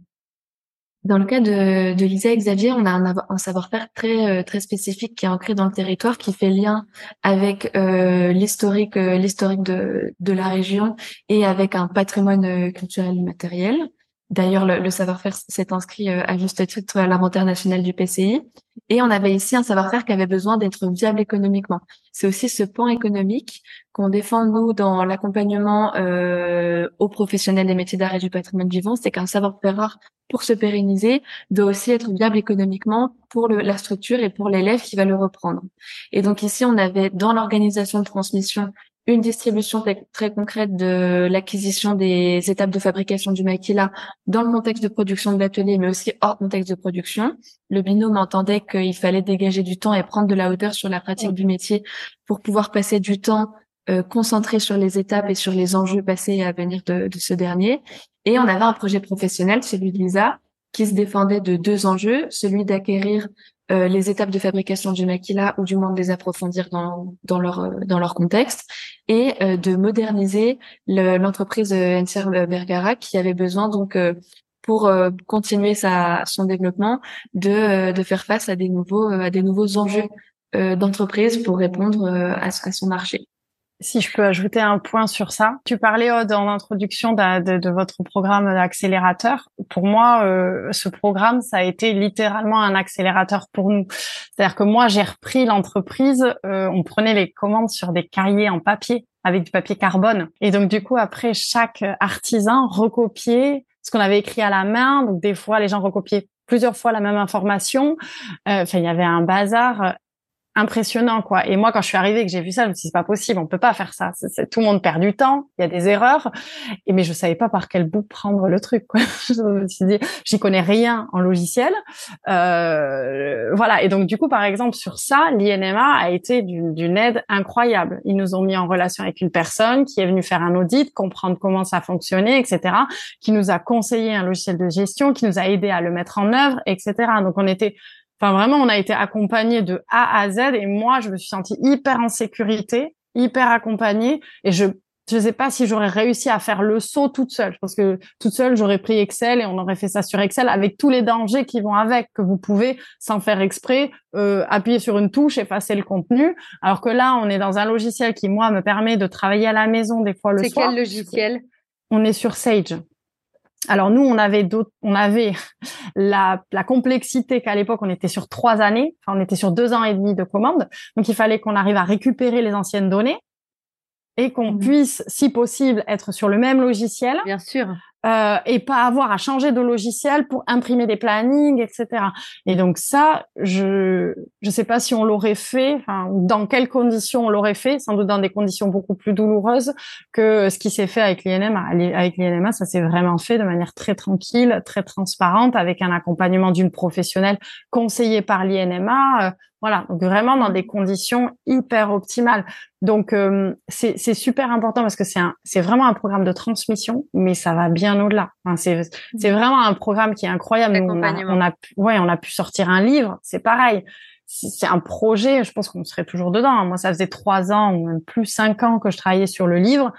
Dans le cas de, de Lisa et Xavier, on a un, savoir-faire très euh, très spécifique qui est ancré dans le territoire, qui fait lien avec euh, l'historique euh, l'historique de, de la région et avec un patrimoine culturel immatériel. D'ailleurs, le, savoir-faire s'est inscrit euh, à juste titre à l'inventaire national du PCI. Et on avait ici un savoir-faire qui avait besoin d'être viable économiquement. C'est aussi ce point économique qu'on défend, nous, dans l'accompagnement euh, aux professionnels des métiers d'art et du patrimoine vivant, c'est qu'un savoir-faire rare, pour se pérenniser, doit aussi être viable économiquement pour le, la structure et pour l'élève qui va le reprendre. Et donc ici, on avait dans l'organisation de transmission une distribution très concrète de l'acquisition des étapes de fabrication du maquila dans le contexte de production de l'atelier, mais aussi hors contexte de production. Le binôme entendait qu'il fallait dégager du temps et prendre de la hauteur sur la pratique du métier pour pouvoir passer du temps euh, concentré sur les étapes et sur les enjeux passés et à venir de, de ce dernier. Et on avait un projet professionnel, celui de Lisa, qui se défendait de deux enjeux, celui d'acquérir euh, les étapes de fabrication du maquila ou du moins de les approfondir dans, leur euh, dans leur contexte et euh, de moderniser l'entreprise NCR Bergara qui avait besoin donc pour continuer son développement de de faire face à des nouveaux à des nouveaux enjeux d'entreprise pour répondre à, à son marché. Si je peux ajouter un point sur ça, tu parlais oh, dans l'introduction de, de, votre programme d'accélérateur. Pour moi, euh, ce programme, ça a été littéralement un accélérateur pour nous. C'est-à-dire que moi, j'ai repris l'entreprise, euh, on prenait les commandes sur des cahiers en papier avec du papier carbone. Et donc, du coup, après, chaque artisan recopiait ce qu'on avait écrit à la main. Donc, des fois, les gens recopiaient plusieurs fois la même information. Euh, enfin, il y avait un bazar impressionnant quoi. Et moi quand je suis arrivée et que j'ai vu ça, je me suis dit c'est pas possible, on peut pas faire ça. Tout le monde perd du temps, il y a des erreurs. Et mais je savais pas par quel bout prendre le truc quoi. je me suis dit j'y connais rien en logiciel. Euh, voilà et donc du coup par exemple sur ça, l'INMA a été d'une aide incroyable. Ils nous ont mis en relation avec une personne qui est venue faire un audit, comprendre comment ça fonctionnait, etc. Qui nous a conseillé un logiciel de gestion, qui nous a aidé à le mettre en œuvre, etc. Donc on était Enfin, vraiment, on a été accompagné de A à Z et moi, je me suis sentie hyper en sécurité, hyper accompagnée et je je sais pas si j'aurais réussi à faire le saut toute seule. Parce que toute seule, j'aurais pris Excel et on aurait fait ça sur Excel avec tous les dangers qui vont avec, que vous pouvez, sans faire exprès, euh, appuyer sur une touche, effacer le contenu. Alors que là, on est dans un logiciel qui, moi, me permet de travailler à la maison des fois le soir. C'est quel logiciel? On est sur Sage. Alors nous, on avait d'autres, on avait la, la complexité qu'à l'époque on était sur trois années, enfin on était sur deux ans et demi de commande, donc il fallait qu'on arrive à récupérer les anciennes données et qu'on mmh. puisse, si possible, être sur le même logiciel. Bien sûr euh, et pas avoir à changer de logiciel pour imprimer des plannings, etc. Et donc ça, je je sais pas si on l'aurait fait, enfin dans quelles conditions on l'aurait fait, sans doute dans des conditions beaucoup plus douloureuses que ce qui s'est fait avec l'INMA. Avec l'INMA, ça s'est vraiment fait de manière très tranquille, très transparente, avec un accompagnement d'une professionnelle conseillée par l'INMA. Voilà, donc vraiment dans des conditions hyper optimales. Donc euh, c'est super important parce que c'est c'est vraiment un programme de transmission, mais ça va bien au-delà. c'est c'est mmh. vraiment un programme qui est incroyable. on, a, on a pu, ouais, on a pu sortir un livre. C'est pareil. C'est un projet. Je pense qu'on serait toujours dedans. Moi, ça faisait trois ans ou même plus cinq ans que je travaillais sur le livre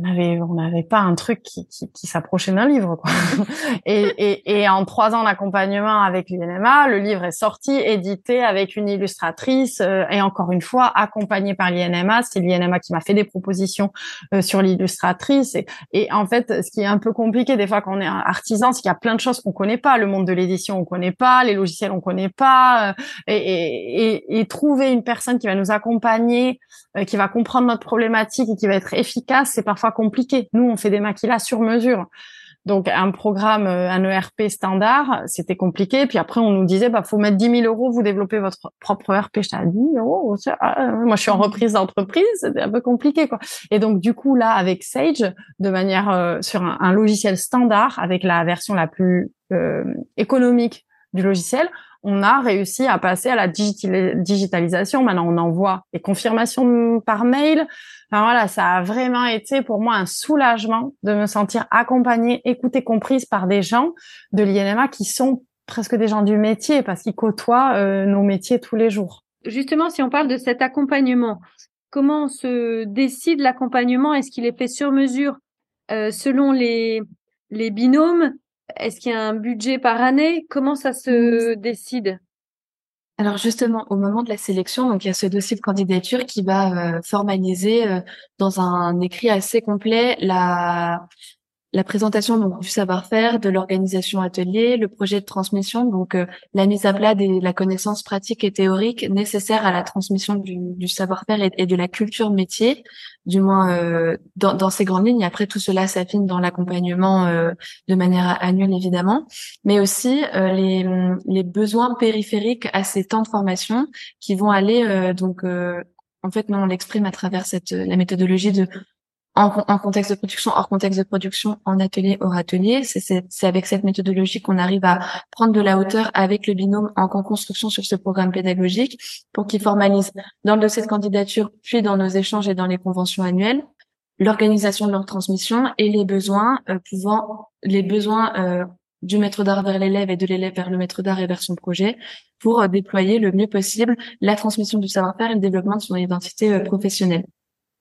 on avait on n'avait pas un truc qui, qui, qui s'approchait d'un livre quoi. et, et, et en trois ans d'accompagnement avec l'INMA, le livre est sorti, édité avec une illustratrice euh, et encore une fois accompagné par l'INMA. C'est l'INMA qui m'a fait des propositions euh, sur l'illustratrice et, et en fait, ce qui est un peu compliqué des fois quand on est artisan, c'est qu'il y a plein de choses qu'on connaît pas. Le monde de l'édition on connaît pas, les logiciels on connaît pas euh, et, trouver une personne qui va nous accompagner, qui va comprendre notre problématique et qui va être efficace, c'est parfois compliqué. Nous, on fait des maquillas sur mesure. Donc un programme, euh, un ERP standard, c'était compliqué. Puis après, on nous disait, bah faut mettre 10 000 euros, vous développez votre propre ERP. Je t'ai dit, oh, moi je suis en mmh. reprise d'entreprise, c'était un peu compliqué quoi. Et donc du coup là, avec Sage, de manière euh, sur un, logiciel standard, avec la version la plus euh, économique du logiciel, on a réussi à passer à la digitalisation. Maintenant, on envoie les confirmations par mail. Enfin, voilà, ça a vraiment été pour moi un soulagement de me sentir accompagnée, écoutée, comprise par des gens de l'INMA qui sont presque des gens du métier parce qu'ils côtoient euh, nos métiers tous les jours. Justement, si on parle de cet accompagnement, comment se décide l'accompagnement? Est-ce qu'il est fait sur mesure euh, selon les, les binômes? Est-ce qu'il y a un budget par année? Comment ça se décide? Alors justement, au moment de la sélection, donc il y a ce dossier de candidature qui va euh, formaliser euh, dans un écrit assez complet la la présentation donc, du savoir-faire, de l'organisation atelier, le projet de transmission, donc euh, la mise à plat de la connaissance pratique et théorique nécessaire à la transmission du, savoir-faire et, de la culture métier, du moins euh, dans, dans, ces grandes lignes. Après, tout cela s'affine dans l'accompagnement euh, de manière annuelle, évidemment, mais aussi les, les besoins périphériques à ces temps de formation qui vont aller donc en fait, nous, on l'exprime à travers cette la méthodologie de en, contexte de production, hors contexte de production, en atelier, hors atelier. C'est avec cette méthodologie qu'on arrive à prendre de la hauteur avec le binôme en construction sur ce programme pédagogique pour qu'il formalise dans le dossier de candidature, puis dans nos échanges et dans les conventions annuelles, l'organisation de leur transmission et les besoins euh, pouvant, les besoins euh, du maître d'art vers l'élève et de l'élève vers le maître d'art et vers son projet pour euh, déployer le mieux possible la transmission du savoir-faire et le développement de son identité professionnelle.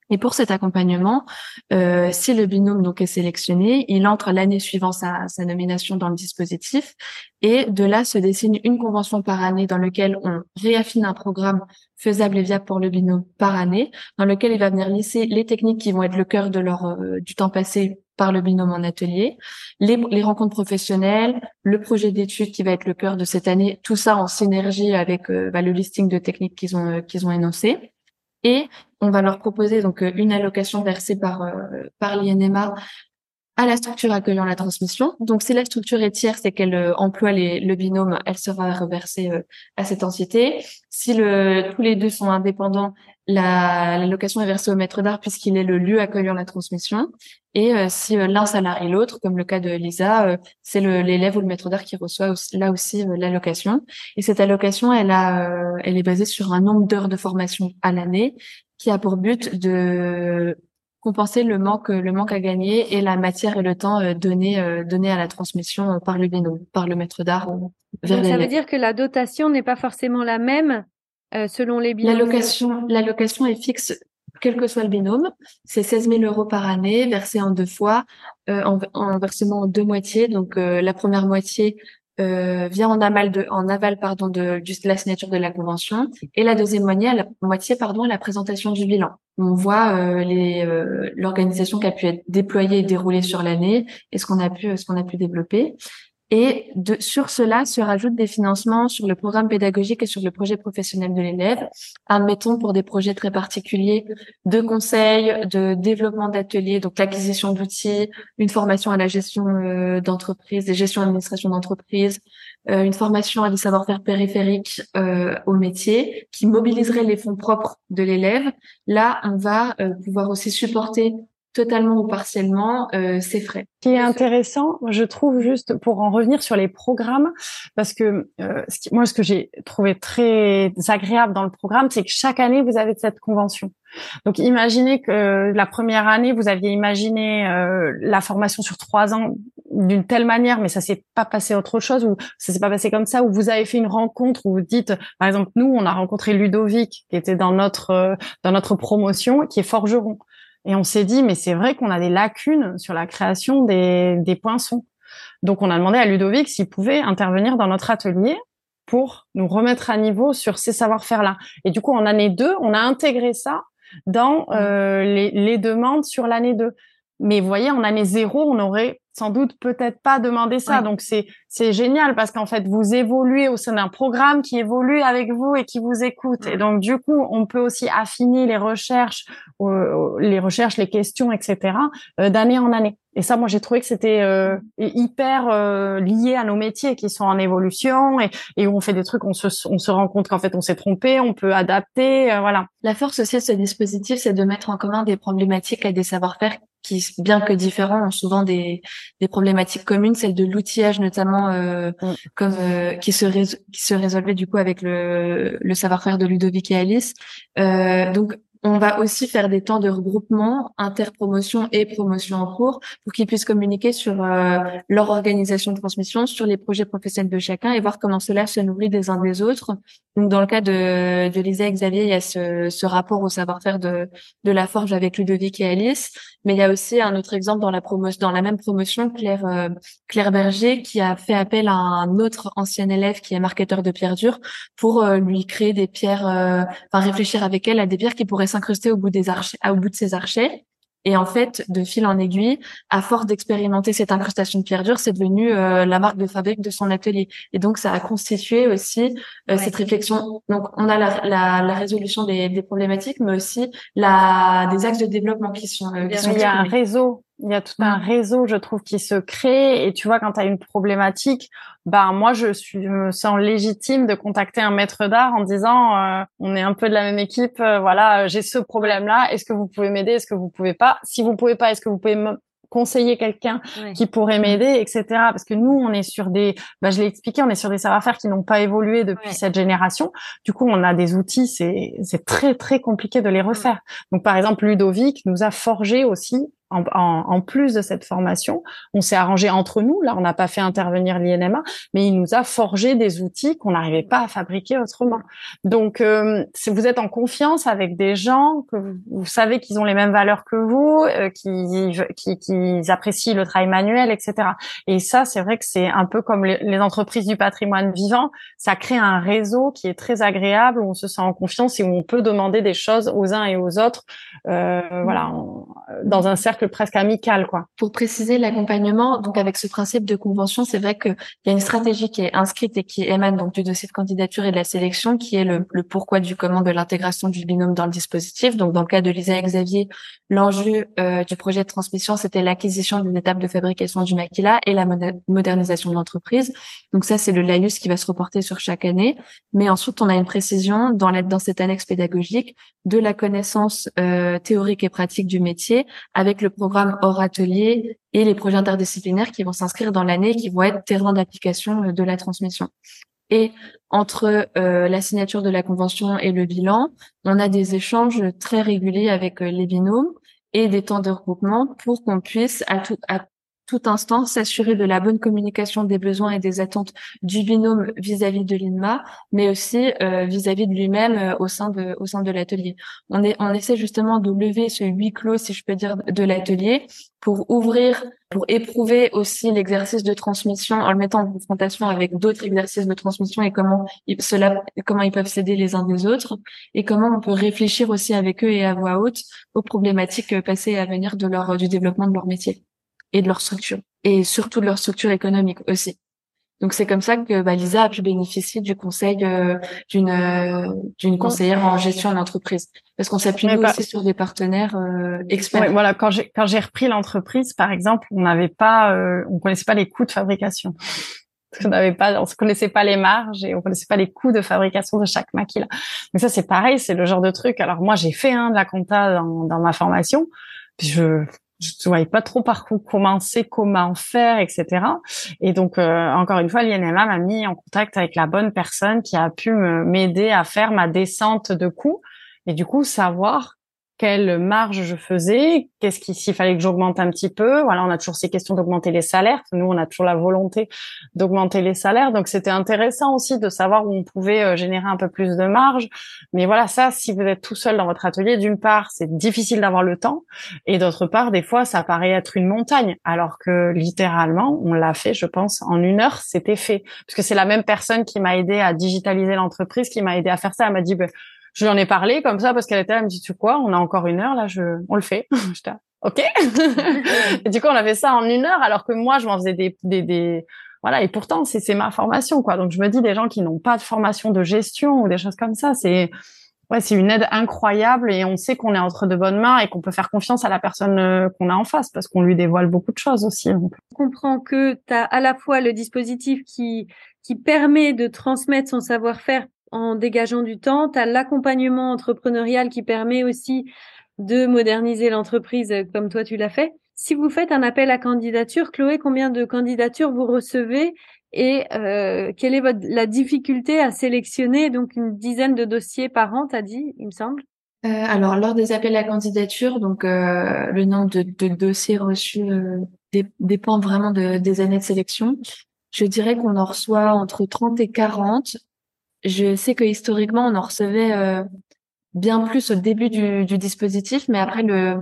Et pour cet accompagnement, euh, si le binôme donc est sélectionné, il entre l'année suivant sa, nomination dans le dispositif, et de là se dessine une convention par année dans lequel on réaffine un programme faisable et viable pour le binôme par année, dans lequel il va venir lisser les techniques qui vont être le cœur de leur euh, du temps passé par le binôme en atelier, les, rencontres professionnelles, le projet d'études qui va être le cœur de cette année, tout ça en synergie avec euh, bah, le listing de techniques qu'ils ont qu'ils ont énoncé et on va leur proposer donc euh, une allocation versée par euh, par l'INMA à la structure accueillant la transmission. Donc, si la structure est tierce et qu'elle euh, emploie le binôme, elle sera reversée à cette entité. Si tous les deux sont indépendants, la, l'allocation est versée au maître d'art puisqu'il est le lieu accueillant la transmission. Et si l'un salarie l'autre, comme le cas de Lisa, c'est l'élève ou le maître d'art qui reçoit là aussi l'allocation. Et cette allocation, elle a, elle est basée sur un nombre d'heures de formation à l'année qui a pour but de compenser le manque le manque à gagner et la matière et le temps euh, donné euh, donné à la transmission euh, par le binôme, par le maître d'art vers ça veut dire que la dotation n'est pas forcément la même selon les binômes. L'allocation l'allocation est fixe quel que soit le binôme. C'est 16 000 euros par année, versé en deux fois, en, en, versement en deux moitiés. Donc la première moitié euh, vient en aval de, en aval pardon de, de, la signature de la convention et la deuxième moitié, la moitié pardon, la présentation du bilan. On voit euh, les euh, l'organisation qui a pu être déployée et déroulée sur l'année et ce qu'on a pu ce qu'on a pu développer. Et sur cela se rajoutent des financements sur le programme pédagogique et sur le projet professionnel de l'élève. Admettons pour des projets très particuliers de conseil, de développement d'ateliers, donc l'acquisition d'outils, une formation à la gestion euh, d'entreprise, des gestions d'administration d'entreprise, euh, une formation à des savoir-faire périphériques euh, au métier qui mobiliserait les fonds propres de l'élève. Là, on va euh, pouvoir aussi supporter totalement ou partiellement euh, ses frais. Ce qui est intéressant, je trouve juste pour en revenir sur les programmes, parce que euh, moi ce que j'ai trouvé très agréable dans le programme, c'est que chaque année vous avez cette convention. Donc imaginez que la première année vous aviez imaginé euh, la formation sur trois ans d'une telle manière, mais ça s'est pas passé autre chose ou ça s'est pas passé comme ça, ou vous avez fait une rencontre où vous dites, par exemple nous on a rencontré Ludovic qui était dans notre euh, dans notre promotion, qui est forgeron. Et on s'est dit, mais c'est vrai qu'on a des lacunes sur la création des, des poinçons. Donc, on a demandé à Ludovic s'il pouvait intervenir dans notre atelier pour nous remettre à niveau sur ces savoir-faire-là. Et du coup, en année 2, on a intégré ça dans mmh. euh, les, les, demandes sur l'année 2. Mais vous voyez, en année 0, on aurait sans doute peut-être pas demandé ça. Donc, c'est c'est génial parce qu'en fait, vous évoluez au sein d'un programme qui évolue avec vous et qui vous écoute. Et donc, du coup, on peut aussi affiner les recherches, euh, les recherches, les questions, etc., euh, d'année en année. Et ça, moi, j'ai trouvé que c'était euh, hyper euh, lié à nos métiers qui sont en évolution et, et où on fait des trucs, on se, on se rend compte qu'en fait, on s'est trompé, on peut adapter, euh, voilà. La force aussi de ce dispositif, c'est de mettre en commun des problématiques et des savoir-faire qui, bien que différents, ont souvent des, des problématiques communes, celle de l'outillage notamment, euh, mm. comme euh, qui se qui se résolvait du coup avec le, le savoir-faire de Ludovic et Alice. Euh, donc on va aussi faire des temps de regroupement, interpromotion et promotion en cours, pour qu'ils puissent communiquer sur euh, leur organisation de transmission, sur les projets professionnels de chacun et voir comment cela se nourrit des uns des autres. Donc, dans le cas de, de Lisa et Xavier, il y a ce, ce rapport au savoir-faire de, de la forge avec Ludovic et Alice, mais il y a aussi un autre exemple dans la promotion, dans la même promotion, Claire euh, Claire Berger, qui a fait appel à un autre ancien élève qui est marketeur de pierres dures pour euh, lui créer des pierres, enfin réfléchir avec elle à des pierres qui pourraient s'incruster au bout des au bout de ses archets. Et en fait, de fil en aiguille, à force d'expérimenter cette incrustation de pierre dure, c'est devenu euh, la marque de fabrique de son atelier. Et donc, ça a constitué aussi euh, cette réflexion. Donc, on a la, la, la résolution des, des, problématiques, mais aussi la, des axes de développement qui sont. Euh, qui sont Il y a un réseau il y a tout un réseau, je trouve, qui se crée. Et tu vois, quand tu as une problématique, ben moi, je, suis, me sens légitime de contacter un maître d'art en disant, euh, on est un peu de la même équipe. Euh, voilà, j'ai ce problème-là. Est-ce que vous pouvez m'aider Est-ce que vous pouvez pas? Si vous pouvez pas, est-ce que vous pouvez me conseiller quelqu'un qui pourrait m'aider, etc. Parce que nous, on est sur des, ben, je l'ai expliqué, on est sur des savoir-faire qui n'ont pas évolué depuis cette génération. Du coup, on a des outils, c'est c'est très très compliqué de les refaire. Donc, par exemple, Ludovic nous a forgé aussi en, en, plus de cette formation, on s'est arrangé entre nous. Là, on n'a pas fait intervenir l'INMA, mais il nous a forgé des outils qu'on n'arrivait pas à fabriquer autrement. Donc, euh, si vous êtes en confiance avec des gens que vous, savez qu'ils ont les mêmes valeurs que vous, euh, qui, qui, qui, apprécient le travail manuel, etc. Et ça, c'est vrai que c'est un peu comme les, les, entreprises du patrimoine vivant. Ça crée un réseau qui est très agréable, où on se sent en confiance et où on peut demander des choses aux uns et aux autres. Euh, voilà, dans un cercle presque amical, quoi. Pour préciser l'accompagnement, donc avec ce principe de convention, c'est vrai qu'il y a une stratégie qui est inscrite et qui émane donc du dossier de candidature et de la sélection, qui est le, pourquoi du comment de l'intégration du binôme dans le dispositif. Donc dans le cas de Lisa et Xavier, l'enjeu euh, du projet de transmission, c'était l'acquisition d'une étape de fabrication du maquila et la modernisation de l'entreprise. Donc ça, c'est le laïus qui va se reporter sur chaque année. Mais ensuite, on a une précision dans, la, dans cette annexe pédagogique de la connaissance euh, théorique et pratique du métier avec le programme hors atelier et les projets interdisciplinaires qui vont s'inscrire dans l'année, qui vont être terrain d'application euh, de la transmission. Et entre euh, la signature de la convention et le bilan, on a des échanges très réguliers avec euh, les binômes et des temps de regroupement pour qu'on puisse à tout, à tout instant s'assurer de la bonne communication des besoins et des attentes du binôme vis-à-vis de l'INMA, mais aussi euh, vis-à-vis de lui-même euh, au sein de l'atelier. On est on essaie justement de lever ce huis clos, si je peux dire, de l'atelier pour ouvrir, pour éprouver aussi l'exercice de transmission en le mettant en confrontation avec d'autres exercices de transmission et comment ils, cela comment ils peuvent s'aider les uns des autres et comment on peut réfléchir aussi avec eux et à voix haute aux problématiques passées et à venir de leur du développement de leur métier et de leur structure et surtout de leur structure économique aussi. Donc c'est comme ça que bah, Lisa a pu bénéficier du conseil euh, d'une euh, d'une conseillère en gestion d'entreprise parce qu'on s'appuie nous aussi sur des partenaires euh, experts. voilà, quand j'ai quand j'ai repris l'entreprise par exemple, on n'avait pas on connaissait pas les coûts de fabrication. On n'avait pas, on se connaissait pas les marges et on connaissait pas les coûts de fabrication de chaque maquille. Donc ça c'est pareil, c'est le genre de truc. Alors moi j'ai fait un de la compta dans, dans ma formation, puis je je ne voyais pas trop par où commencer, comment faire, etc. Et donc, euh, encore une fois, l'INMA m'a mis en contact avec la bonne personne qui a pu m'aider à faire ma descente de coûts et du coup savoir quelle marge je faisais, qu'est-ce qu'il s'il fallait que j'augmente un petit peu. Voilà, on a toujours ces questions d'augmenter les salaires. Nous, on a toujours la volonté d'augmenter les salaires, donc c'était intéressant aussi de savoir où on pouvait euh, générer un peu plus de marge. Mais voilà, ça, si vous êtes tout seul dans votre atelier, d'une part, c'est difficile d'avoir le temps, et d'autre part, des fois, ça paraît être une montagne, alors que littéralement, on l'a fait, je pense, en une heure, c'était fait, parce que c'est la même personne qui m'a aidé à digitaliser l'entreprise, qui m'a aidé à faire ça. Elle m'a dit, ben, je lui en ai parlé comme ça parce qu'elle était là, elle me dit tu quoi, on a encore une heure là, je, on le fait. J'étais ok. et du coup on avait ça en une heure alors que moi je m'en faisais des, des, des, voilà et pourtant c'est c'est ma formation quoi. Donc je me dis des gens qui n'ont pas de formation de gestion ou des choses comme ça, c'est ouais c'est une aide incroyable et on sait qu'on est entre de bonnes mains et qu'on peut faire confiance à la personne euh, qu'on a en face parce qu'on lui dévoile beaucoup de choses aussi. On comprend que tu as à la fois le dispositif qui qui permet de transmettre son savoir-faire en dégageant du temps. Tu as l'accompagnement entrepreneurial qui permet aussi de moderniser l'entreprise euh, comme toi tu l'as fait. Si vous faites un appel à candidature, Chloé, combien de candidatures vous recevez et euh, quelle est la difficulté à sélectionner? Donc une dizaine de dossiers par an, t'as dit, il me semble euh, Alors lors des appels à candidature, donc le nombre de, dossiers reçus dépend vraiment de, des années de sélection. Je dirais qu'on en reçoit entre 30 et 40 je sais que historiquement, on en recevait euh, bien plus au début du, du, dispositif, mais après le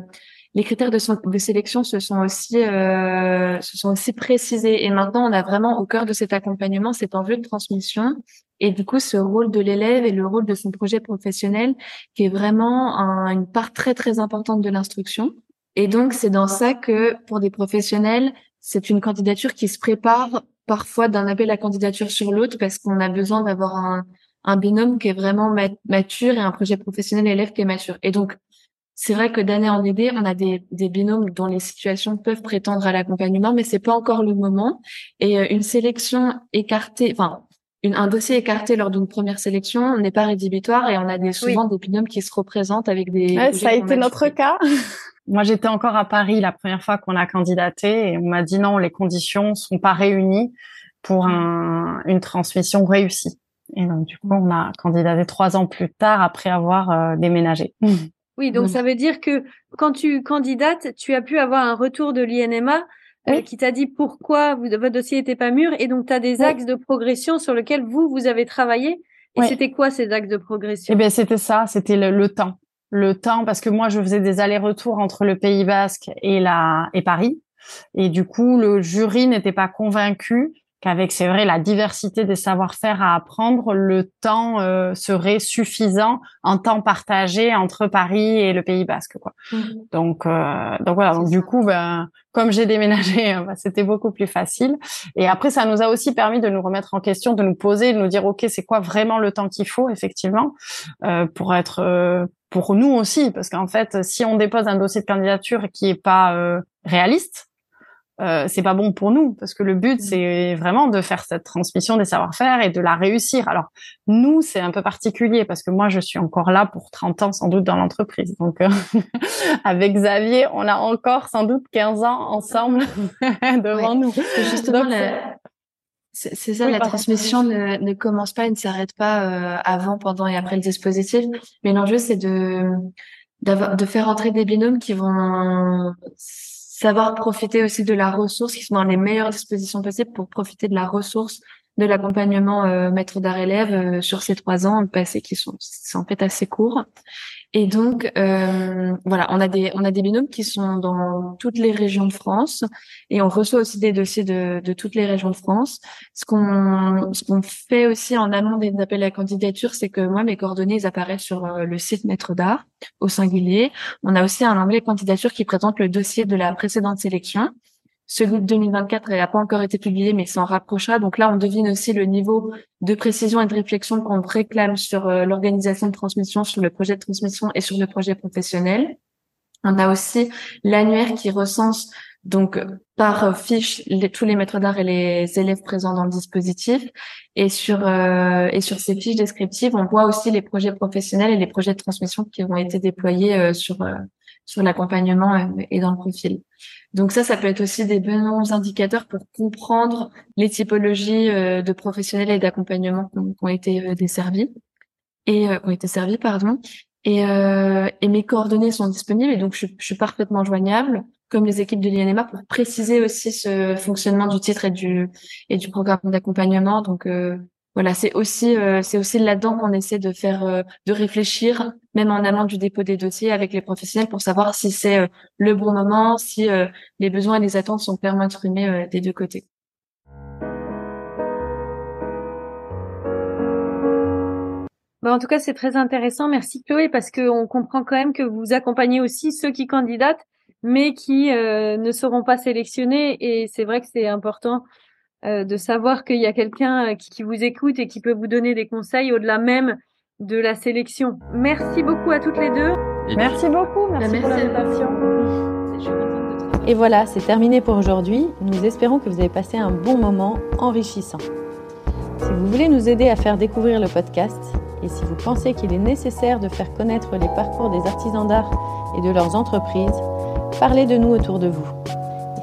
les critères de, de sélection se sont aussi euh, se sont aussi précisés. Et maintenant on a vraiment au cœur de cet accompagnement cet enjeu de transmission. Et du coup ce rôle de l'élève et le rôle de son projet professionnel qui est vraiment une part très très importante de l'instruction. Et donc c'est dans ça que pour des professionnels c'est une candidature qui se prépare parfois d'un appel à candidature sur l'autre parce qu'on a besoin d'avoir un, un binôme qui est vraiment mature et un projet professionnel élève qui est mature. Et donc, c'est vrai que d'année en année, on a des, des binômes dont les situations peuvent prétendre à l'accompagnement, mais c'est pas encore le moment. Et euh, une sélection écartée, enfin, une, un dossier écarté lors d'une première sélection n'est pas rédhibitoire et on a des, souvent des binômes qui se représentent avec des. Ouais, ça a été notre cas. Moi, j'étais encore à Paris la première fois qu'on a candidaté et on m'a dit non, les conditions sont pas réunies pour un, une transmission réussie. Et donc, du coup, on a candidaté trois ans plus tard après avoir euh, déménagé. Oui, donc ça veut dire que quand tu candidates, tu as pu avoir un retour de l'INMA euh, qui t'a dit pourquoi votre dossier n'était pas mûr et donc tu as des axes de progression sur lesquels vous, vous avez travaillé. Et c'était quoi ces axes de progression? Eh bien, c'était ça, c'était le, temps. Le temps parce que moi je faisais des allers-retours entre le Pays Basque et la et Paris. Et du coup le jury n'était pas convaincu qu'avec c'est vrai la diversité des savoir-faire à apprendre le temps euh, serait suffisant en temps partagé entre Paris et le Pays Basque quoi. Mmh. Donc euh, donc voilà donc du coup ben comme j'ai déménagé ben, c'était beaucoup plus facile et après ça nous a aussi permis de nous remettre en question de nous poser de nous dire OK c'est quoi vraiment le temps qu'il faut effectivement euh, pour être euh, pour nous aussi, parce qu'en fait, si on dépose un dossier de candidature qui est pas euh, réaliste, euh, c'est pas bon pour nous, parce que le but mmh. c'est vraiment de faire cette transmission des savoir-faire et de la réussir. Alors nous, c'est un peu particulier parce que moi, je suis encore là pour 30 ans sans doute dans l'entreprise. Donc euh, avec Xavier, on a encore sans doute 15 ans ensemble devant nous. Justement, c'est ça, la transmission ne, ne, commence pas et ne s'arrête pas euh, avant, pendant et après le dispositif. Mais l'enjeu, c'est de de faire entrer des binômes qui vont savoir profiter aussi de la ressource, qui sont dans les meilleures dispositions possibles pour profiter de la ressource de l'accompagnement euh, maître d'art élève euh, sur ces trois ans passés qui sont, en fait assez courts. Et donc euh, voilà, on a des on a des binômes qui sont dans toutes les régions de France et on reçoit aussi des dossiers de, de toutes les régions de France. Ce qu'on ce qu'on fait aussi en amont des appels à candidature, c'est que moi mes coordonnées ils apparaissent sur euh, le site Maître d'art au singulier. On a aussi un onglet candidature qui présente le dossier de la précédente sélection. Celui de 2024, il n'a pas encore été publié, mais s'en rapprochera. Donc là, on devine aussi le niveau de précision et de réflexion qu'on réclame sur euh, l'organisation de transmission, sur le projet de transmission et sur le projet professionnel. On a aussi l'annuaire qui recense donc par fiche tous les maîtres d'art et les élèves présents dans le dispositif. Et sur euh, et sur ces fiches descriptives, on voit aussi les projets professionnels et les projets de transmission qui ont été déployés euh, sur sur l'accompagnement et dans le profil. Donc ça, ça peut être aussi des bons indicateurs pour comprendre les typologies euh, de professionnels et d'accompagnement qui ont été euh, desservis et euh, ont été servis, pardon. Et, et mes coordonnées sont disponibles et donc je, je suis parfaitement joignable, comme les équipes de l'INMA, pour préciser aussi ce fonctionnement du titre et du et du programme d'accompagnement. Donc voilà, c'est aussi euh, c'est aussi là-dedans qu'on essaie de faire euh, de réfléchir, même en amont du dépôt des dossiers avec les professionnels pour savoir si c'est euh, le bon moment, si les besoins et les attentes sont clairement exprimés des deux côtés. En tout cas, c'est très intéressant. Merci Chloé, parce qu'on comprend quand même que vous accompagnez aussi ceux qui candidatent, mais qui ne seront pas sélectionnés. Et c'est vrai que c'est important euh, de savoir qu'il y a quelqu'un euh, qui, vous écoute et qui peut vous donner des conseils au-delà même de la sélection. Merci beaucoup à toutes les deux. merci beaucoup, merci, pour l'invitation. Et voilà, c'est terminé pour aujourd'hui. Nous espérons que vous avez passé un bon moment enrichissant. Si vous voulez nous aider à faire découvrir le podcast et si vous pensez qu'il est nécessaire de faire connaître les parcours des artisans d'art et de leurs entreprises, parlez de nous autour de vous.